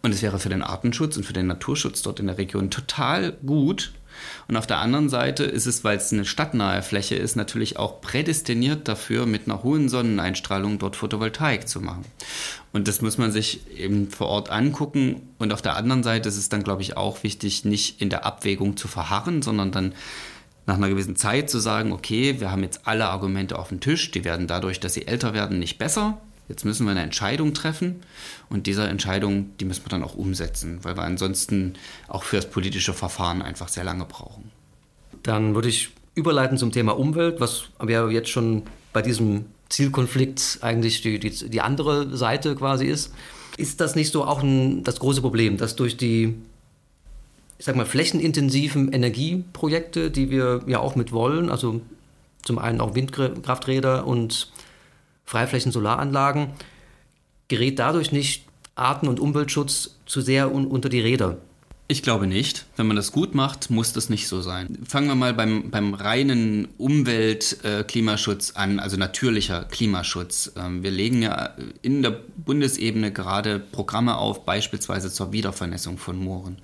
Und es wäre für den Artenschutz und für den Naturschutz dort in der Region total gut, und auf der anderen Seite ist es, weil es eine stadtnahe Fläche ist, natürlich auch prädestiniert dafür, mit einer hohen Sonneneinstrahlung dort Photovoltaik zu machen. Und das muss man sich eben vor Ort angucken. Und auf der anderen Seite ist es dann, glaube ich, auch wichtig, nicht in der Abwägung zu verharren, sondern dann nach einer gewissen Zeit zu sagen, okay, wir haben jetzt alle Argumente auf dem Tisch, die werden dadurch, dass sie älter werden, nicht besser. Jetzt müssen wir eine Entscheidung treffen und diese Entscheidung, die müssen wir dann auch umsetzen, weil wir ansonsten auch für das politische Verfahren einfach sehr lange brauchen. Dann würde ich überleiten zum Thema Umwelt, was wir jetzt schon bei diesem Zielkonflikt eigentlich die, die, die andere Seite quasi ist. Ist das nicht so auch ein, das große Problem, dass durch die ich sag mal, flächenintensiven Energieprojekte, die wir ja auch mit wollen, also zum einen auch Windkrafträder und Freiflächen-Solaranlagen, gerät dadurch nicht Arten- und Umweltschutz zu sehr un unter die Räder? Ich glaube nicht. Wenn man das gut macht, muss das nicht so sein. Fangen wir mal beim, beim reinen Umwelt-Klimaschutz äh, an, also natürlicher Klimaschutz. Ähm, wir legen ja in der Bundesebene gerade Programme auf, beispielsweise zur Wiedervernässung von Mooren.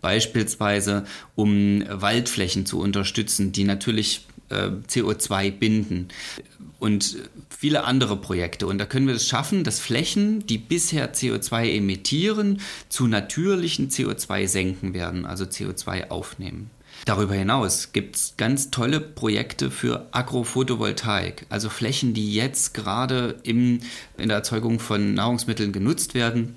Beispielsweise, um Waldflächen zu unterstützen, die natürlich CO2 binden und viele andere Projekte. Und da können wir es schaffen, dass Flächen, die bisher CO2 emittieren, zu natürlichen CO2-Senken werden, also CO2 aufnehmen. Darüber hinaus gibt es ganz tolle Projekte für Agrophotovoltaik, also Flächen, die jetzt gerade in der Erzeugung von Nahrungsmitteln genutzt werden,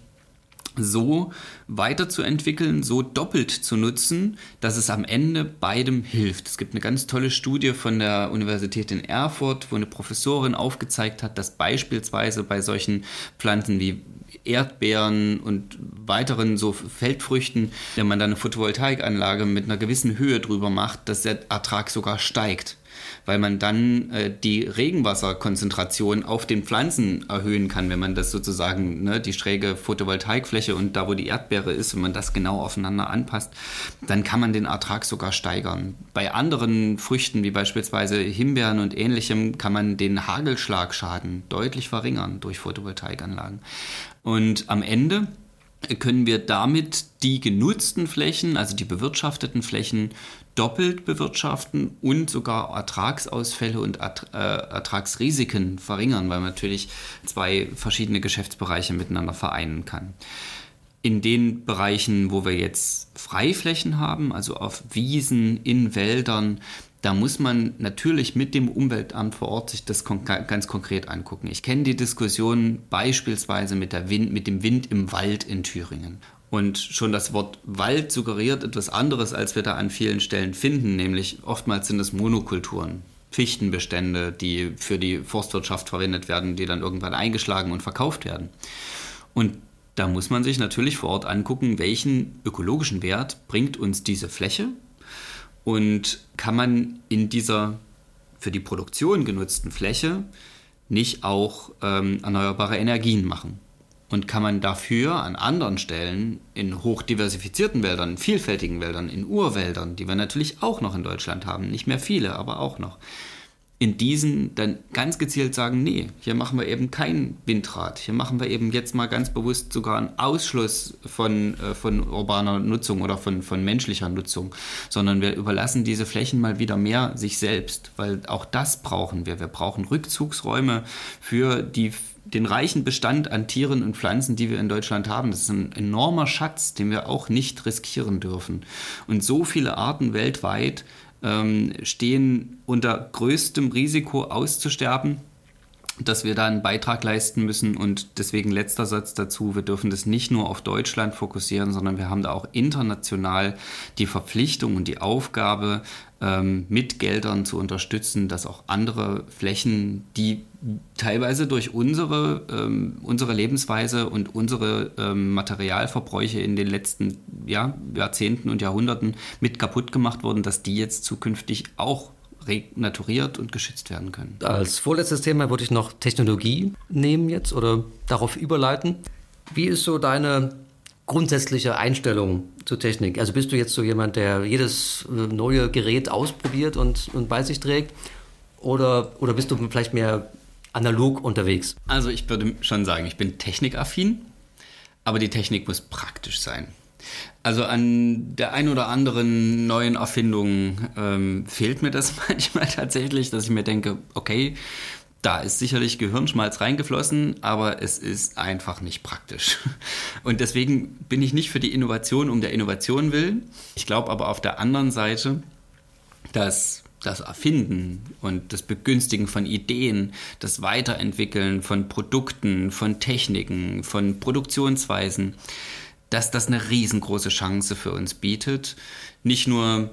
so weiterzuentwickeln, so doppelt zu nutzen, dass es am Ende beidem hilft. Es gibt eine ganz tolle Studie von der Universität in Erfurt, wo eine Professorin aufgezeigt hat, dass beispielsweise bei solchen Pflanzen wie Erdbeeren und weiteren so Feldfrüchten, wenn man dann eine Photovoltaikanlage mit einer gewissen Höhe drüber macht, dass der Ertrag sogar steigt weil man dann äh, die Regenwasserkonzentration auf den Pflanzen erhöhen kann, wenn man das sozusagen, ne, die schräge Photovoltaikfläche und da, wo die Erdbeere ist, wenn man das genau aufeinander anpasst, dann kann man den Ertrag sogar steigern. Bei anderen Früchten, wie beispielsweise Himbeeren und ähnlichem, kann man den Hagelschlagschaden deutlich verringern durch Photovoltaikanlagen. Und am Ende können wir damit die genutzten Flächen, also die bewirtschafteten Flächen, doppelt bewirtschaften und sogar Ertragsausfälle und äh, Ertragsrisiken verringern, weil man natürlich zwei verschiedene Geschäftsbereiche miteinander vereinen kann. In den Bereichen, wo wir jetzt Freiflächen haben, also auf Wiesen, in Wäldern, da muss man natürlich mit dem Umweltamt vor Ort sich das ganz konkret angucken. Ich kenne die Diskussion beispielsweise mit, Wind, mit, dem Wind im Wald in Thüringen. Und schon das Wort Wald suggeriert etwas anderes, als wir da an vielen Stellen finden, nämlich oftmals sind es Monokulturen. Fichtenbestände, die für die Forstwirtschaft verwendet werden, die dann irgendwann eingeschlagen und verkauft werden. Und da muss man sich natürlich vor Ort angucken, welchen ökologischen Wert bringt uns diese Fläche und kann man in dieser für die Produktion genutzten Fläche nicht auch ähm, erneuerbare Energien machen? Und kann man dafür an anderen Stellen in hochdiversifizierten Wäldern, in vielfältigen Wäldern, in Urwäldern, die wir natürlich auch noch in Deutschland haben, nicht mehr viele, aber auch noch, in diesen dann ganz gezielt sagen, nee, hier machen wir eben kein Windrad, hier machen wir eben jetzt mal ganz bewusst sogar einen Ausschluss von, äh, von urbaner Nutzung oder von, von menschlicher Nutzung, sondern wir überlassen diese Flächen mal wieder mehr sich selbst, weil auch das brauchen wir. Wir brauchen Rückzugsräume für die den reichen Bestand an Tieren und Pflanzen, die wir in Deutschland haben. Das ist ein enormer Schatz, den wir auch nicht riskieren dürfen. Und so viele Arten weltweit ähm, stehen unter größtem Risiko auszusterben, dass wir da einen Beitrag leisten müssen. Und deswegen letzter Satz dazu, wir dürfen das nicht nur auf Deutschland fokussieren, sondern wir haben da auch international die Verpflichtung und die Aufgabe, ähm, mit Geldern zu unterstützen, dass auch andere Flächen, die teilweise durch unsere, ähm, unsere Lebensweise und unsere ähm, Materialverbräuche in den letzten ja, Jahrzehnten und Jahrhunderten mit kaputt gemacht wurden, dass die jetzt zukünftig auch renaturiert und geschützt werden können. Als vorletztes Thema würde ich noch Technologie nehmen jetzt oder darauf überleiten. Wie ist so deine grundsätzliche Einstellung zur Technik? Also bist du jetzt so jemand, der jedes äh, neue Gerät ausprobiert und, und bei sich trägt? Oder, oder bist du vielleicht mehr analog unterwegs? Also ich würde schon sagen, ich bin technikaffin, aber die Technik muss praktisch sein. Also an der ein oder anderen neuen Erfindung ähm, fehlt mir das manchmal tatsächlich, dass ich mir denke, okay, da ist sicherlich Gehirnschmalz reingeflossen, aber es ist einfach nicht praktisch. Und deswegen bin ich nicht für die Innovation um der Innovation willen. Ich glaube aber auf der anderen Seite, dass das Erfinden und das Begünstigen von Ideen, das Weiterentwickeln von Produkten, von Techniken, von Produktionsweisen, dass das eine riesengroße Chance für uns bietet, nicht nur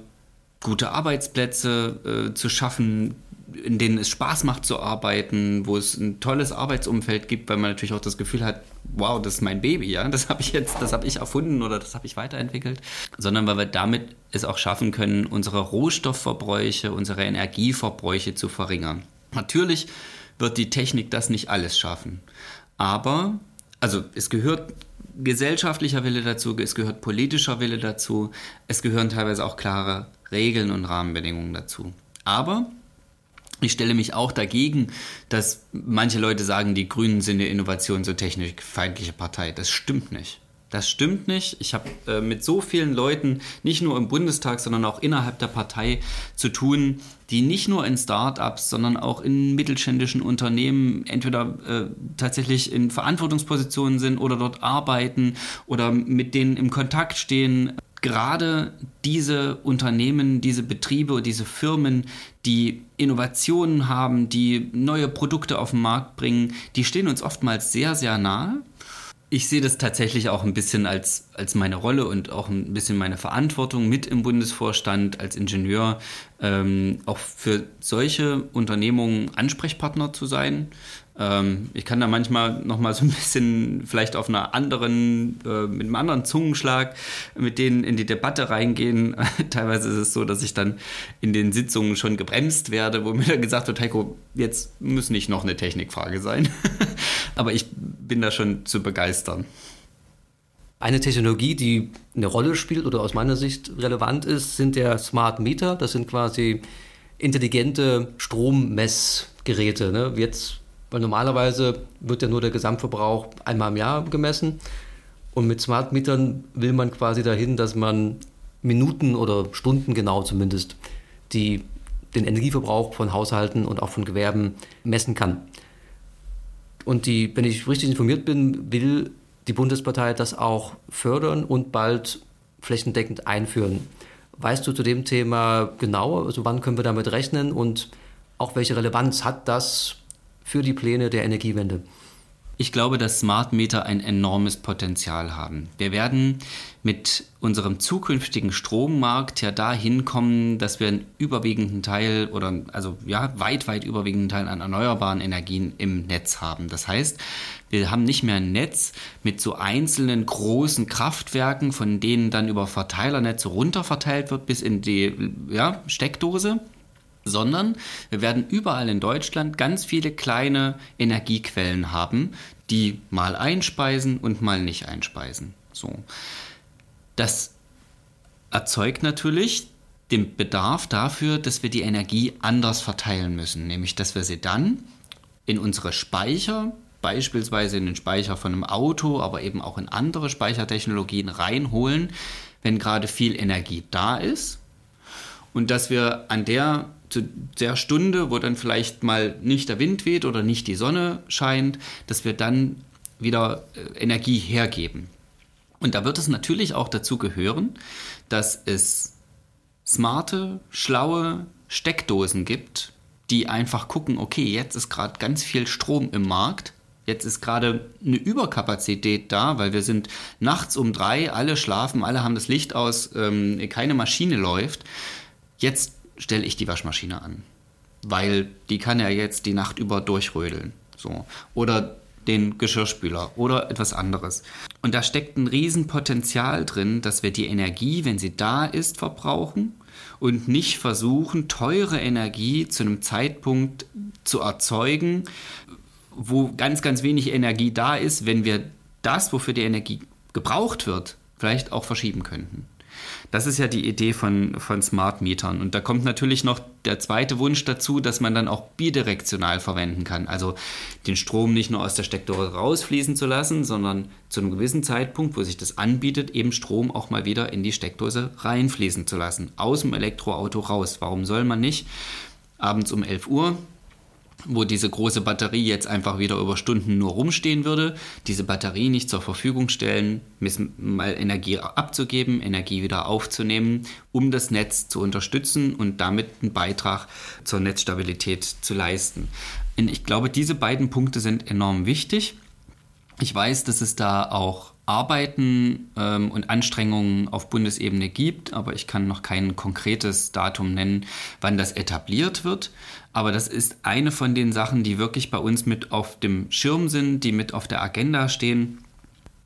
gute Arbeitsplätze äh, zu schaffen, in denen es Spaß macht zu arbeiten, wo es ein tolles Arbeitsumfeld gibt, weil man natürlich auch das Gefühl hat, wow, das ist mein Baby, ja, das habe ich jetzt, das habe ich erfunden oder das habe ich weiterentwickelt, sondern weil wir damit es auch schaffen können, unsere Rohstoffverbräuche, unsere Energieverbräuche zu verringern. Natürlich wird die Technik das nicht alles schaffen. Aber, also es gehört gesellschaftlicher Wille dazu, es gehört politischer Wille dazu, es gehören teilweise auch klare Regeln und Rahmenbedingungen dazu. Aber ich stelle mich auch dagegen, dass manche Leute sagen, die Grünen sind eine innovations- und technikfeindliche Partei. Das stimmt nicht. Das stimmt nicht. Ich habe äh, mit so vielen Leuten, nicht nur im Bundestag, sondern auch innerhalb der Partei zu tun, die nicht nur in Start-ups, sondern auch in mittelständischen Unternehmen entweder äh, tatsächlich in Verantwortungspositionen sind oder dort arbeiten oder mit denen im Kontakt stehen. Gerade diese Unternehmen, diese Betriebe, diese Firmen, die Innovationen haben, die neue Produkte auf den Markt bringen, die stehen uns oftmals sehr, sehr nahe ich sehe das tatsächlich auch ein bisschen als, als meine Rolle und auch ein bisschen meine Verantwortung mit im Bundesvorstand als Ingenieur, ähm, auch für solche Unternehmungen Ansprechpartner zu sein. Ähm, ich kann da manchmal noch mal so ein bisschen vielleicht auf einer anderen, äh, mit einem anderen Zungenschlag mit denen in die Debatte reingehen. Teilweise ist es so, dass ich dann in den Sitzungen schon gebremst werde, wo mir dann gesagt wird, Heiko, jetzt muss nicht noch eine Technikfrage sein. Aber ich bin da schon zu begeistern. Eine Technologie, die eine Rolle spielt oder aus meiner Sicht relevant ist, sind der Smart Meter. Das sind quasi intelligente Strommessgeräte. Ne? Jetzt, weil normalerweise wird ja nur der Gesamtverbrauch einmal im Jahr gemessen. Und mit Smart Metern will man quasi dahin, dass man Minuten oder Stunden genau zumindest die, den Energieverbrauch von Haushalten und auch von Gewerben messen kann. Und die, wenn ich richtig informiert bin, will die Bundespartei das auch fördern und bald flächendeckend einführen. Weißt du zu dem Thema genauer, also wann können wir damit rechnen und auch welche Relevanz hat das für die Pläne der Energiewende? Ich glaube, dass Smart Meter ein enormes Potenzial haben. Wir werden mit unserem zukünftigen Strommarkt ja dahin kommen, dass wir einen überwiegenden Teil oder also ja, weit, weit überwiegenden Teil an erneuerbaren Energien im Netz haben. Das heißt, wir haben nicht mehr ein Netz mit so einzelnen großen Kraftwerken, von denen dann über Verteilernetze runterverteilt wird bis in die ja, Steckdose, sondern wir werden überall in Deutschland ganz viele kleine Energiequellen haben, die mal einspeisen und mal nicht einspeisen. So. Das erzeugt natürlich den Bedarf dafür, dass wir die Energie anders verteilen müssen, nämlich dass wir sie dann in unsere Speicher, beispielsweise in den Speicher von einem Auto, aber eben auch in andere Speichertechnologien reinholen, wenn gerade viel Energie da ist und dass wir an der zu der Stunde, wo dann vielleicht mal nicht der Wind weht oder nicht die Sonne scheint, dass wir dann wieder äh, Energie hergeben. Und da wird es natürlich auch dazu gehören, dass es smarte, schlaue Steckdosen gibt, die einfach gucken, okay, jetzt ist gerade ganz viel Strom im Markt. Jetzt ist gerade eine Überkapazität da, weil wir sind nachts um drei, alle schlafen, alle haben das Licht aus, ähm, keine Maschine läuft. Jetzt stelle ich die Waschmaschine an. Weil die kann ja jetzt die Nacht über durchrödeln. So. Oder den Geschirrspüler oder etwas anderes. Und da steckt ein Riesenpotenzial drin, dass wir die Energie, wenn sie da ist, verbrauchen und nicht versuchen, teure Energie zu einem Zeitpunkt zu erzeugen, wo ganz, ganz wenig Energie da ist, wenn wir das, wofür die Energie gebraucht wird, vielleicht auch verschieben könnten. Das ist ja die Idee von, von Smart Mietern. Und da kommt natürlich noch der zweite Wunsch dazu, dass man dann auch bidirektional verwenden kann. Also den Strom nicht nur aus der Steckdose rausfließen zu lassen, sondern zu einem gewissen Zeitpunkt, wo sich das anbietet, eben Strom auch mal wieder in die Steckdose reinfließen zu lassen. Aus dem Elektroauto raus. Warum soll man nicht abends um 11 Uhr wo diese große Batterie jetzt einfach wieder über Stunden nur rumstehen würde, diese Batterie nicht zur Verfügung stellen, mal Energie abzugeben, Energie wieder aufzunehmen, um das Netz zu unterstützen und damit einen Beitrag zur Netzstabilität zu leisten. Und ich glaube, diese beiden Punkte sind enorm wichtig. Ich weiß, dass es da auch Arbeiten ähm, und Anstrengungen auf Bundesebene gibt, aber ich kann noch kein konkretes Datum nennen, wann das etabliert wird. Aber das ist eine von den Sachen, die wirklich bei uns mit auf dem Schirm sind, die mit auf der Agenda stehen.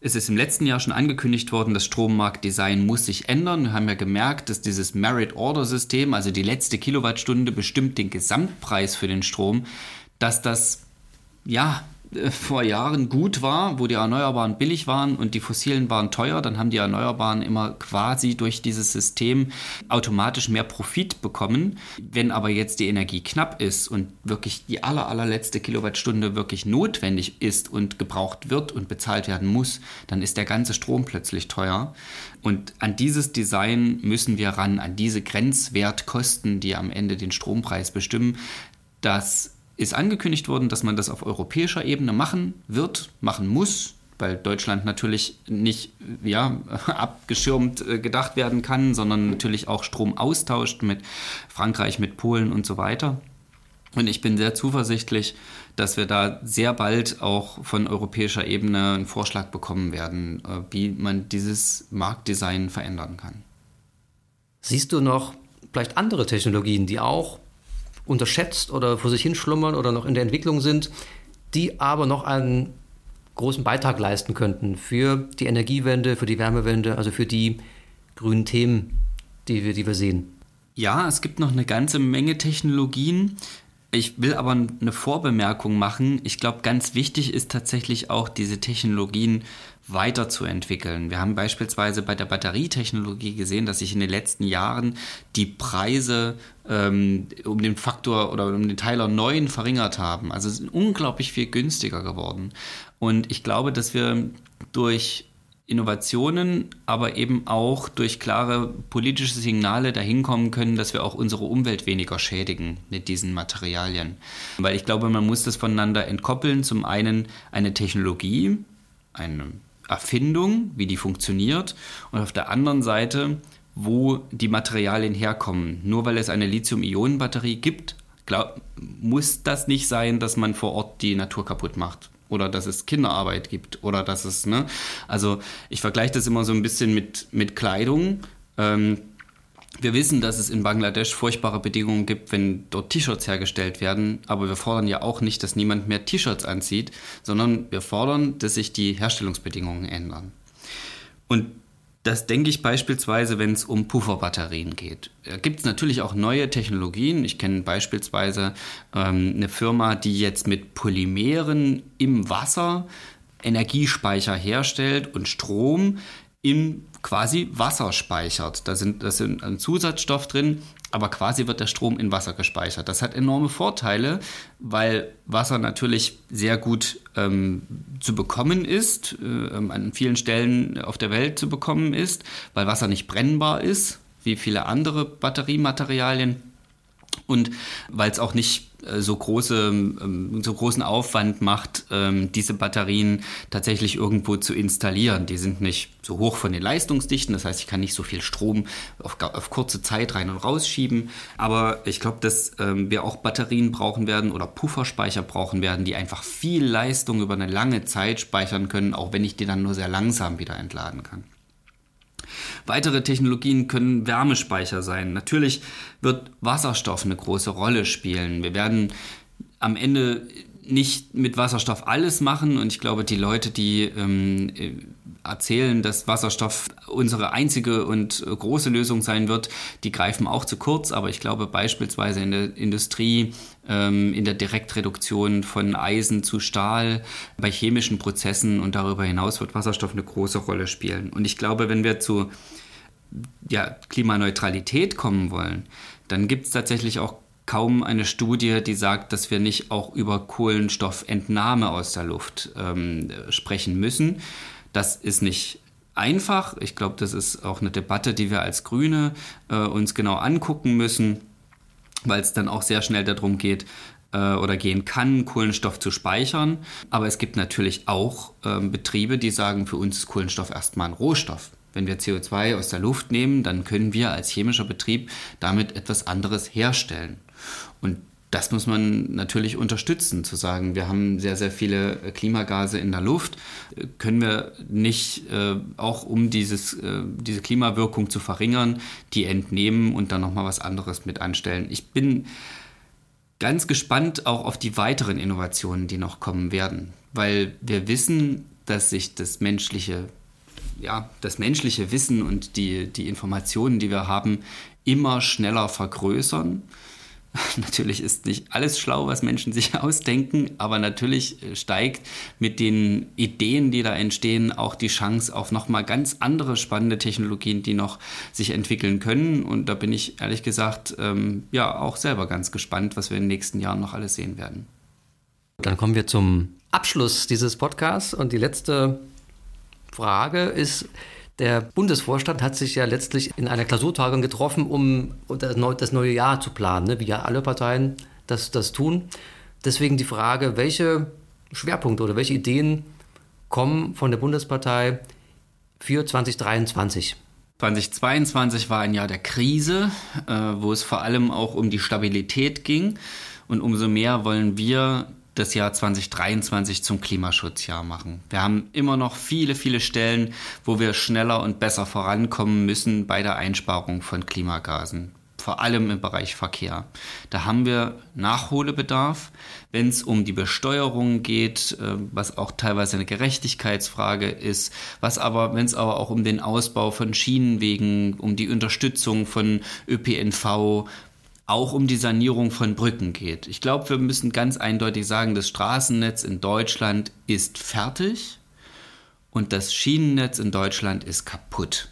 Es ist im letzten Jahr schon angekündigt worden, das Strommarktdesign muss sich ändern. Wir haben ja gemerkt, dass dieses Merit-Order-System, also die letzte Kilowattstunde bestimmt den Gesamtpreis für den Strom, dass das ja, vor Jahren gut war, wo die Erneuerbaren billig waren und die fossilen waren teuer, dann haben die Erneuerbaren immer quasi durch dieses System automatisch mehr Profit bekommen. Wenn aber jetzt die Energie knapp ist und wirklich die aller, allerletzte Kilowattstunde wirklich notwendig ist und gebraucht wird und bezahlt werden muss, dann ist der ganze Strom plötzlich teuer. Und an dieses Design müssen wir ran, an diese Grenzwertkosten, die am Ende den Strompreis bestimmen. Das ist angekündigt worden, dass man das auf europäischer Ebene machen wird, machen muss, weil Deutschland natürlich nicht ja, abgeschirmt äh, gedacht werden kann, sondern natürlich auch Strom austauscht mit Frankreich, mit Polen und so weiter. Und ich bin sehr zuversichtlich, dass wir da sehr bald auch von europäischer Ebene einen Vorschlag bekommen werden, äh, wie man dieses Marktdesign verändern kann. Siehst du noch vielleicht andere Technologien, die auch unterschätzt oder vor sich hinschlummern oder noch in der Entwicklung sind, die aber noch einen großen Beitrag leisten könnten für die Energiewende, für die Wärmewende, also für die grünen Themen, die wir, die wir sehen. Ja, es gibt noch eine ganze Menge Technologien. Ich will aber eine Vorbemerkung machen. Ich glaube, ganz wichtig ist tatsächlich auch, diese Technologien weiterzuentwickeln. Wir haben beispielsweise bei der Batterietechnologie gesehen, dass sich in den letzten Jahren die Preise ähm, um den Faktor oder um den Teiler 9 verringert haben. Also es ist unglaublich viel günstiger geworden. Und ich glaube, dass wir durch Innovationen, aber eben auch durch klare politische Signale dahin kommen können, dass wir auch unsere Umwelt weniger schädigen mit diesen Materialien. Weil ich glaube, man muss das voneinander entkoppeln. Zum einen eine Technologie, eine Erfindung, wie die funktioniert, und auf der anderen Seite, wo die Materialien herkommen. Nur weil es eine Lithium-Ionen-Batterie gibt, glaub, muss das nicht sein, dass man vor Ort die Natur kaputt macht. Oder dass es Kinderarbeit gibt. Oder dass es, ne? Also ich vergleiche das immer so ein bisschen mit, mit Kleidung. Ähm, wir wissen, dass es in Bangladesch furchtbare Bedingungen gibt, wenn dort T-Shirts hergestellt werden, aber wir fordern ja auch nicht, dass niemand mehr T-Shirts anzieht, sondern wir fordern, dass sich die Herstellungsbedingungen ändern. Und das denke ich beispielsweise, wenn es um Pufferbatterien geht. Da gibt es natürlich auch neue Technologien. Ich kenne beispielsweise ähm, eine Firma, die jetzt mit Polymeren im Wasser Energiespeicher herstellt und Strom in quasi Wasser speichert. Da sind, da sind ein Zusatzstoff drin, aber quasi wird der Strom in Wasser gespeichert. Das hat enorme Vorteile, weil Wasser natürlich sehr gut ähm, zu bekommen ist, äh, an vielen Stellen auf der Welt zu bekommen ist, weil Wasser nicht brennbar ist, wie viele andere Batteriematerialien und weil es auch nicht so, große, ähm, so großen Aufwand macht, ähm, diese Batterien tatsächlich irgendwo zu installieren. Die sind nicht so hoch von den Leistungsdichten, das heißt, ich kann nicht so viel Strom auf, auf kurze Zeit rein und rausschieben. Aber ich glaube, dass ähm, wir auch Batterien brauchen werden oder Pufferspeicher brauchen werden, die einfach viel Leistung über eine lange Zeit speichern können, auch wenn ich die dann nur sehr langsam wieder entladen kann. Weitere Technologien können Wärmespeicher sein. Natürlich wird Wasserstoff eine große Rolle spielen. Wir werden am Ende nicht mit Wasserstoff alles machen und ich glaube, die Leute, die ähm, erzählen, dass Wasserstoff unsere einzige und große Lösung sein wird, die greifen auch zu kurz. Aber ich glaube beispielsweise in der Industrie, ähm, in der Direktreduktion von Eisen zu Stahl, bei chemischen Prozessen und darüber hinaus wird Wasserstoff eine große Rolle spielen. Und ich glaube, wenn wir zu ja, Klimaneutralität kommen wollen, dann gibt es tatsächlich auch kaum eine Studie, die sagt, dass wir nicht auch über Kohlenstoffentnahme aus der Luft ähm, sprechen müssen. Das ist nicht einfach. Ich glaube, das ist auch eine Debatte, die wir als Grüne äh, uns genau angucken müssen, weil es dann auch sehr schnell darum geht äh, oder gehen kann, Kohlenstoff zu speichern. Aber es gibt natürlich auch äh, Betriebe, die sagen, für uns ist Kohlenstoff erstmal ein Rohstoff. Wenn wir CO2 aus der Luft nehmen, dann können wir als chemischer Betrieb damit etwas anderes herstellen. Und das muss man natürlich unterstützen, zu sagen, wir haben sehr, sehr viele äh, Klimagase in der Luft. Können wir nicht äh, auch, um dieses, äh, diese Klimawirkung zu verringern, die entnehmen und dann nochmal was anderes mit anstellen? Ich bin ganz gespannt auch auf die weiteren Innovationen, die noch kommen werden, weil wir wissen, dass sich das menschliche, ja, das menschliche Wissen und die, die Informationen, die wir haben, immer schneller vergrößern Natürlich ist nicht alles schlau, was Menschen sich ausdenken, aber natürlich steigt mit den Ideen, die da entstehen, auch die Chance auf nochmal ganz andere spannende Technologien, die noch sich entwickeln können. Und da bin ich ehrlich gesagt ähm, ja auch selber ganz gespannt, was wir in den nächsten Jahren noch alles sehen werden. Dann kommen wir zum Abschluss dieses Podcasts und die letzte Frage ist, der Bundesvorstand hat sich ja letztlich in einer Klausurtagung getroffen, um das neue Jahr zu planen, ne? wie ja alle Parteien das, das tun. Deswegen die Frage, welche Schwerpunkte oder welche Ideen kommen von der Bundespartei für 2023? 2022 war ein Jahr der Krise, äh, wo es vor allem auch um die Stabilität ging. Und umso mehr wollen wir das Jahr 2023 zum Klimaschutzjahr machen. Wir haben immer noch viele, viele Stellen, wo wir schneller und besser vorankommen müssen bei der Einsparung von Klimagasen. Vor allem im Bereich Verkehr. Da haben wir Nachholbedarf, wenn es um die Besteuerung geht, äh, was auch teilweise eine Gerechtigkeitsfrage ist, was aber, wenn es aber auch um den Ausbau von Schienenwegen, um die Unterstützung von ÖPNV, auch um die Sanierung von Brücken geht. Ich glaube, wir müssen ganz eindeutig sagen, das Straßennetz in Deutschland ist fertig und das Schienennetz in Deutschland ist kaputt.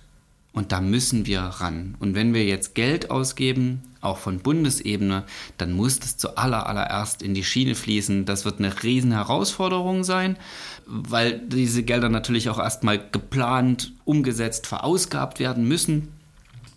Und da müssen wir ran. Und wenn wir jetzt Geld ausgeben, auch von Bundesebene, dann muss das zuallererst in die Schiene fließen. Das wird eine riesen Herausforderung sein, weil diese Gelder natürlich auch erstmal geplant, umgesetzt, verausgabt werden müssen.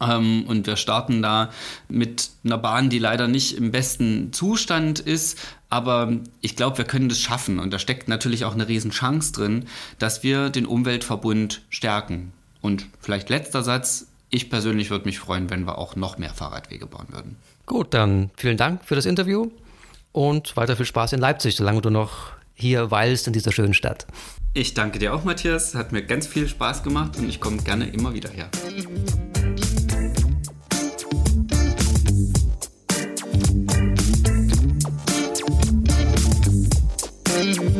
Ähm, und wir starten da mit einer Bahn, die leider nicht im besten Zustand ist. Aber ich glaube, wir können das schaffen. Und da steckt natürlich auch eine Riesenchance drin, dass wir den Umweltverbund stärken. Und vielleicht letzter Satz. Ich persönlich würde mich freuen, wenn wir auch noch mehr Fahrradwege bauen würden. Gut, dann vielen Dank für das Interview und weiter viel Spaß in Leipzig, solange du noch hier weilst in dieser schönen Stadt. Ich danke dir auch, Matthias. Hat mir ganz viel Spaß gemacht und ich komme gerne immer wieder her. baby.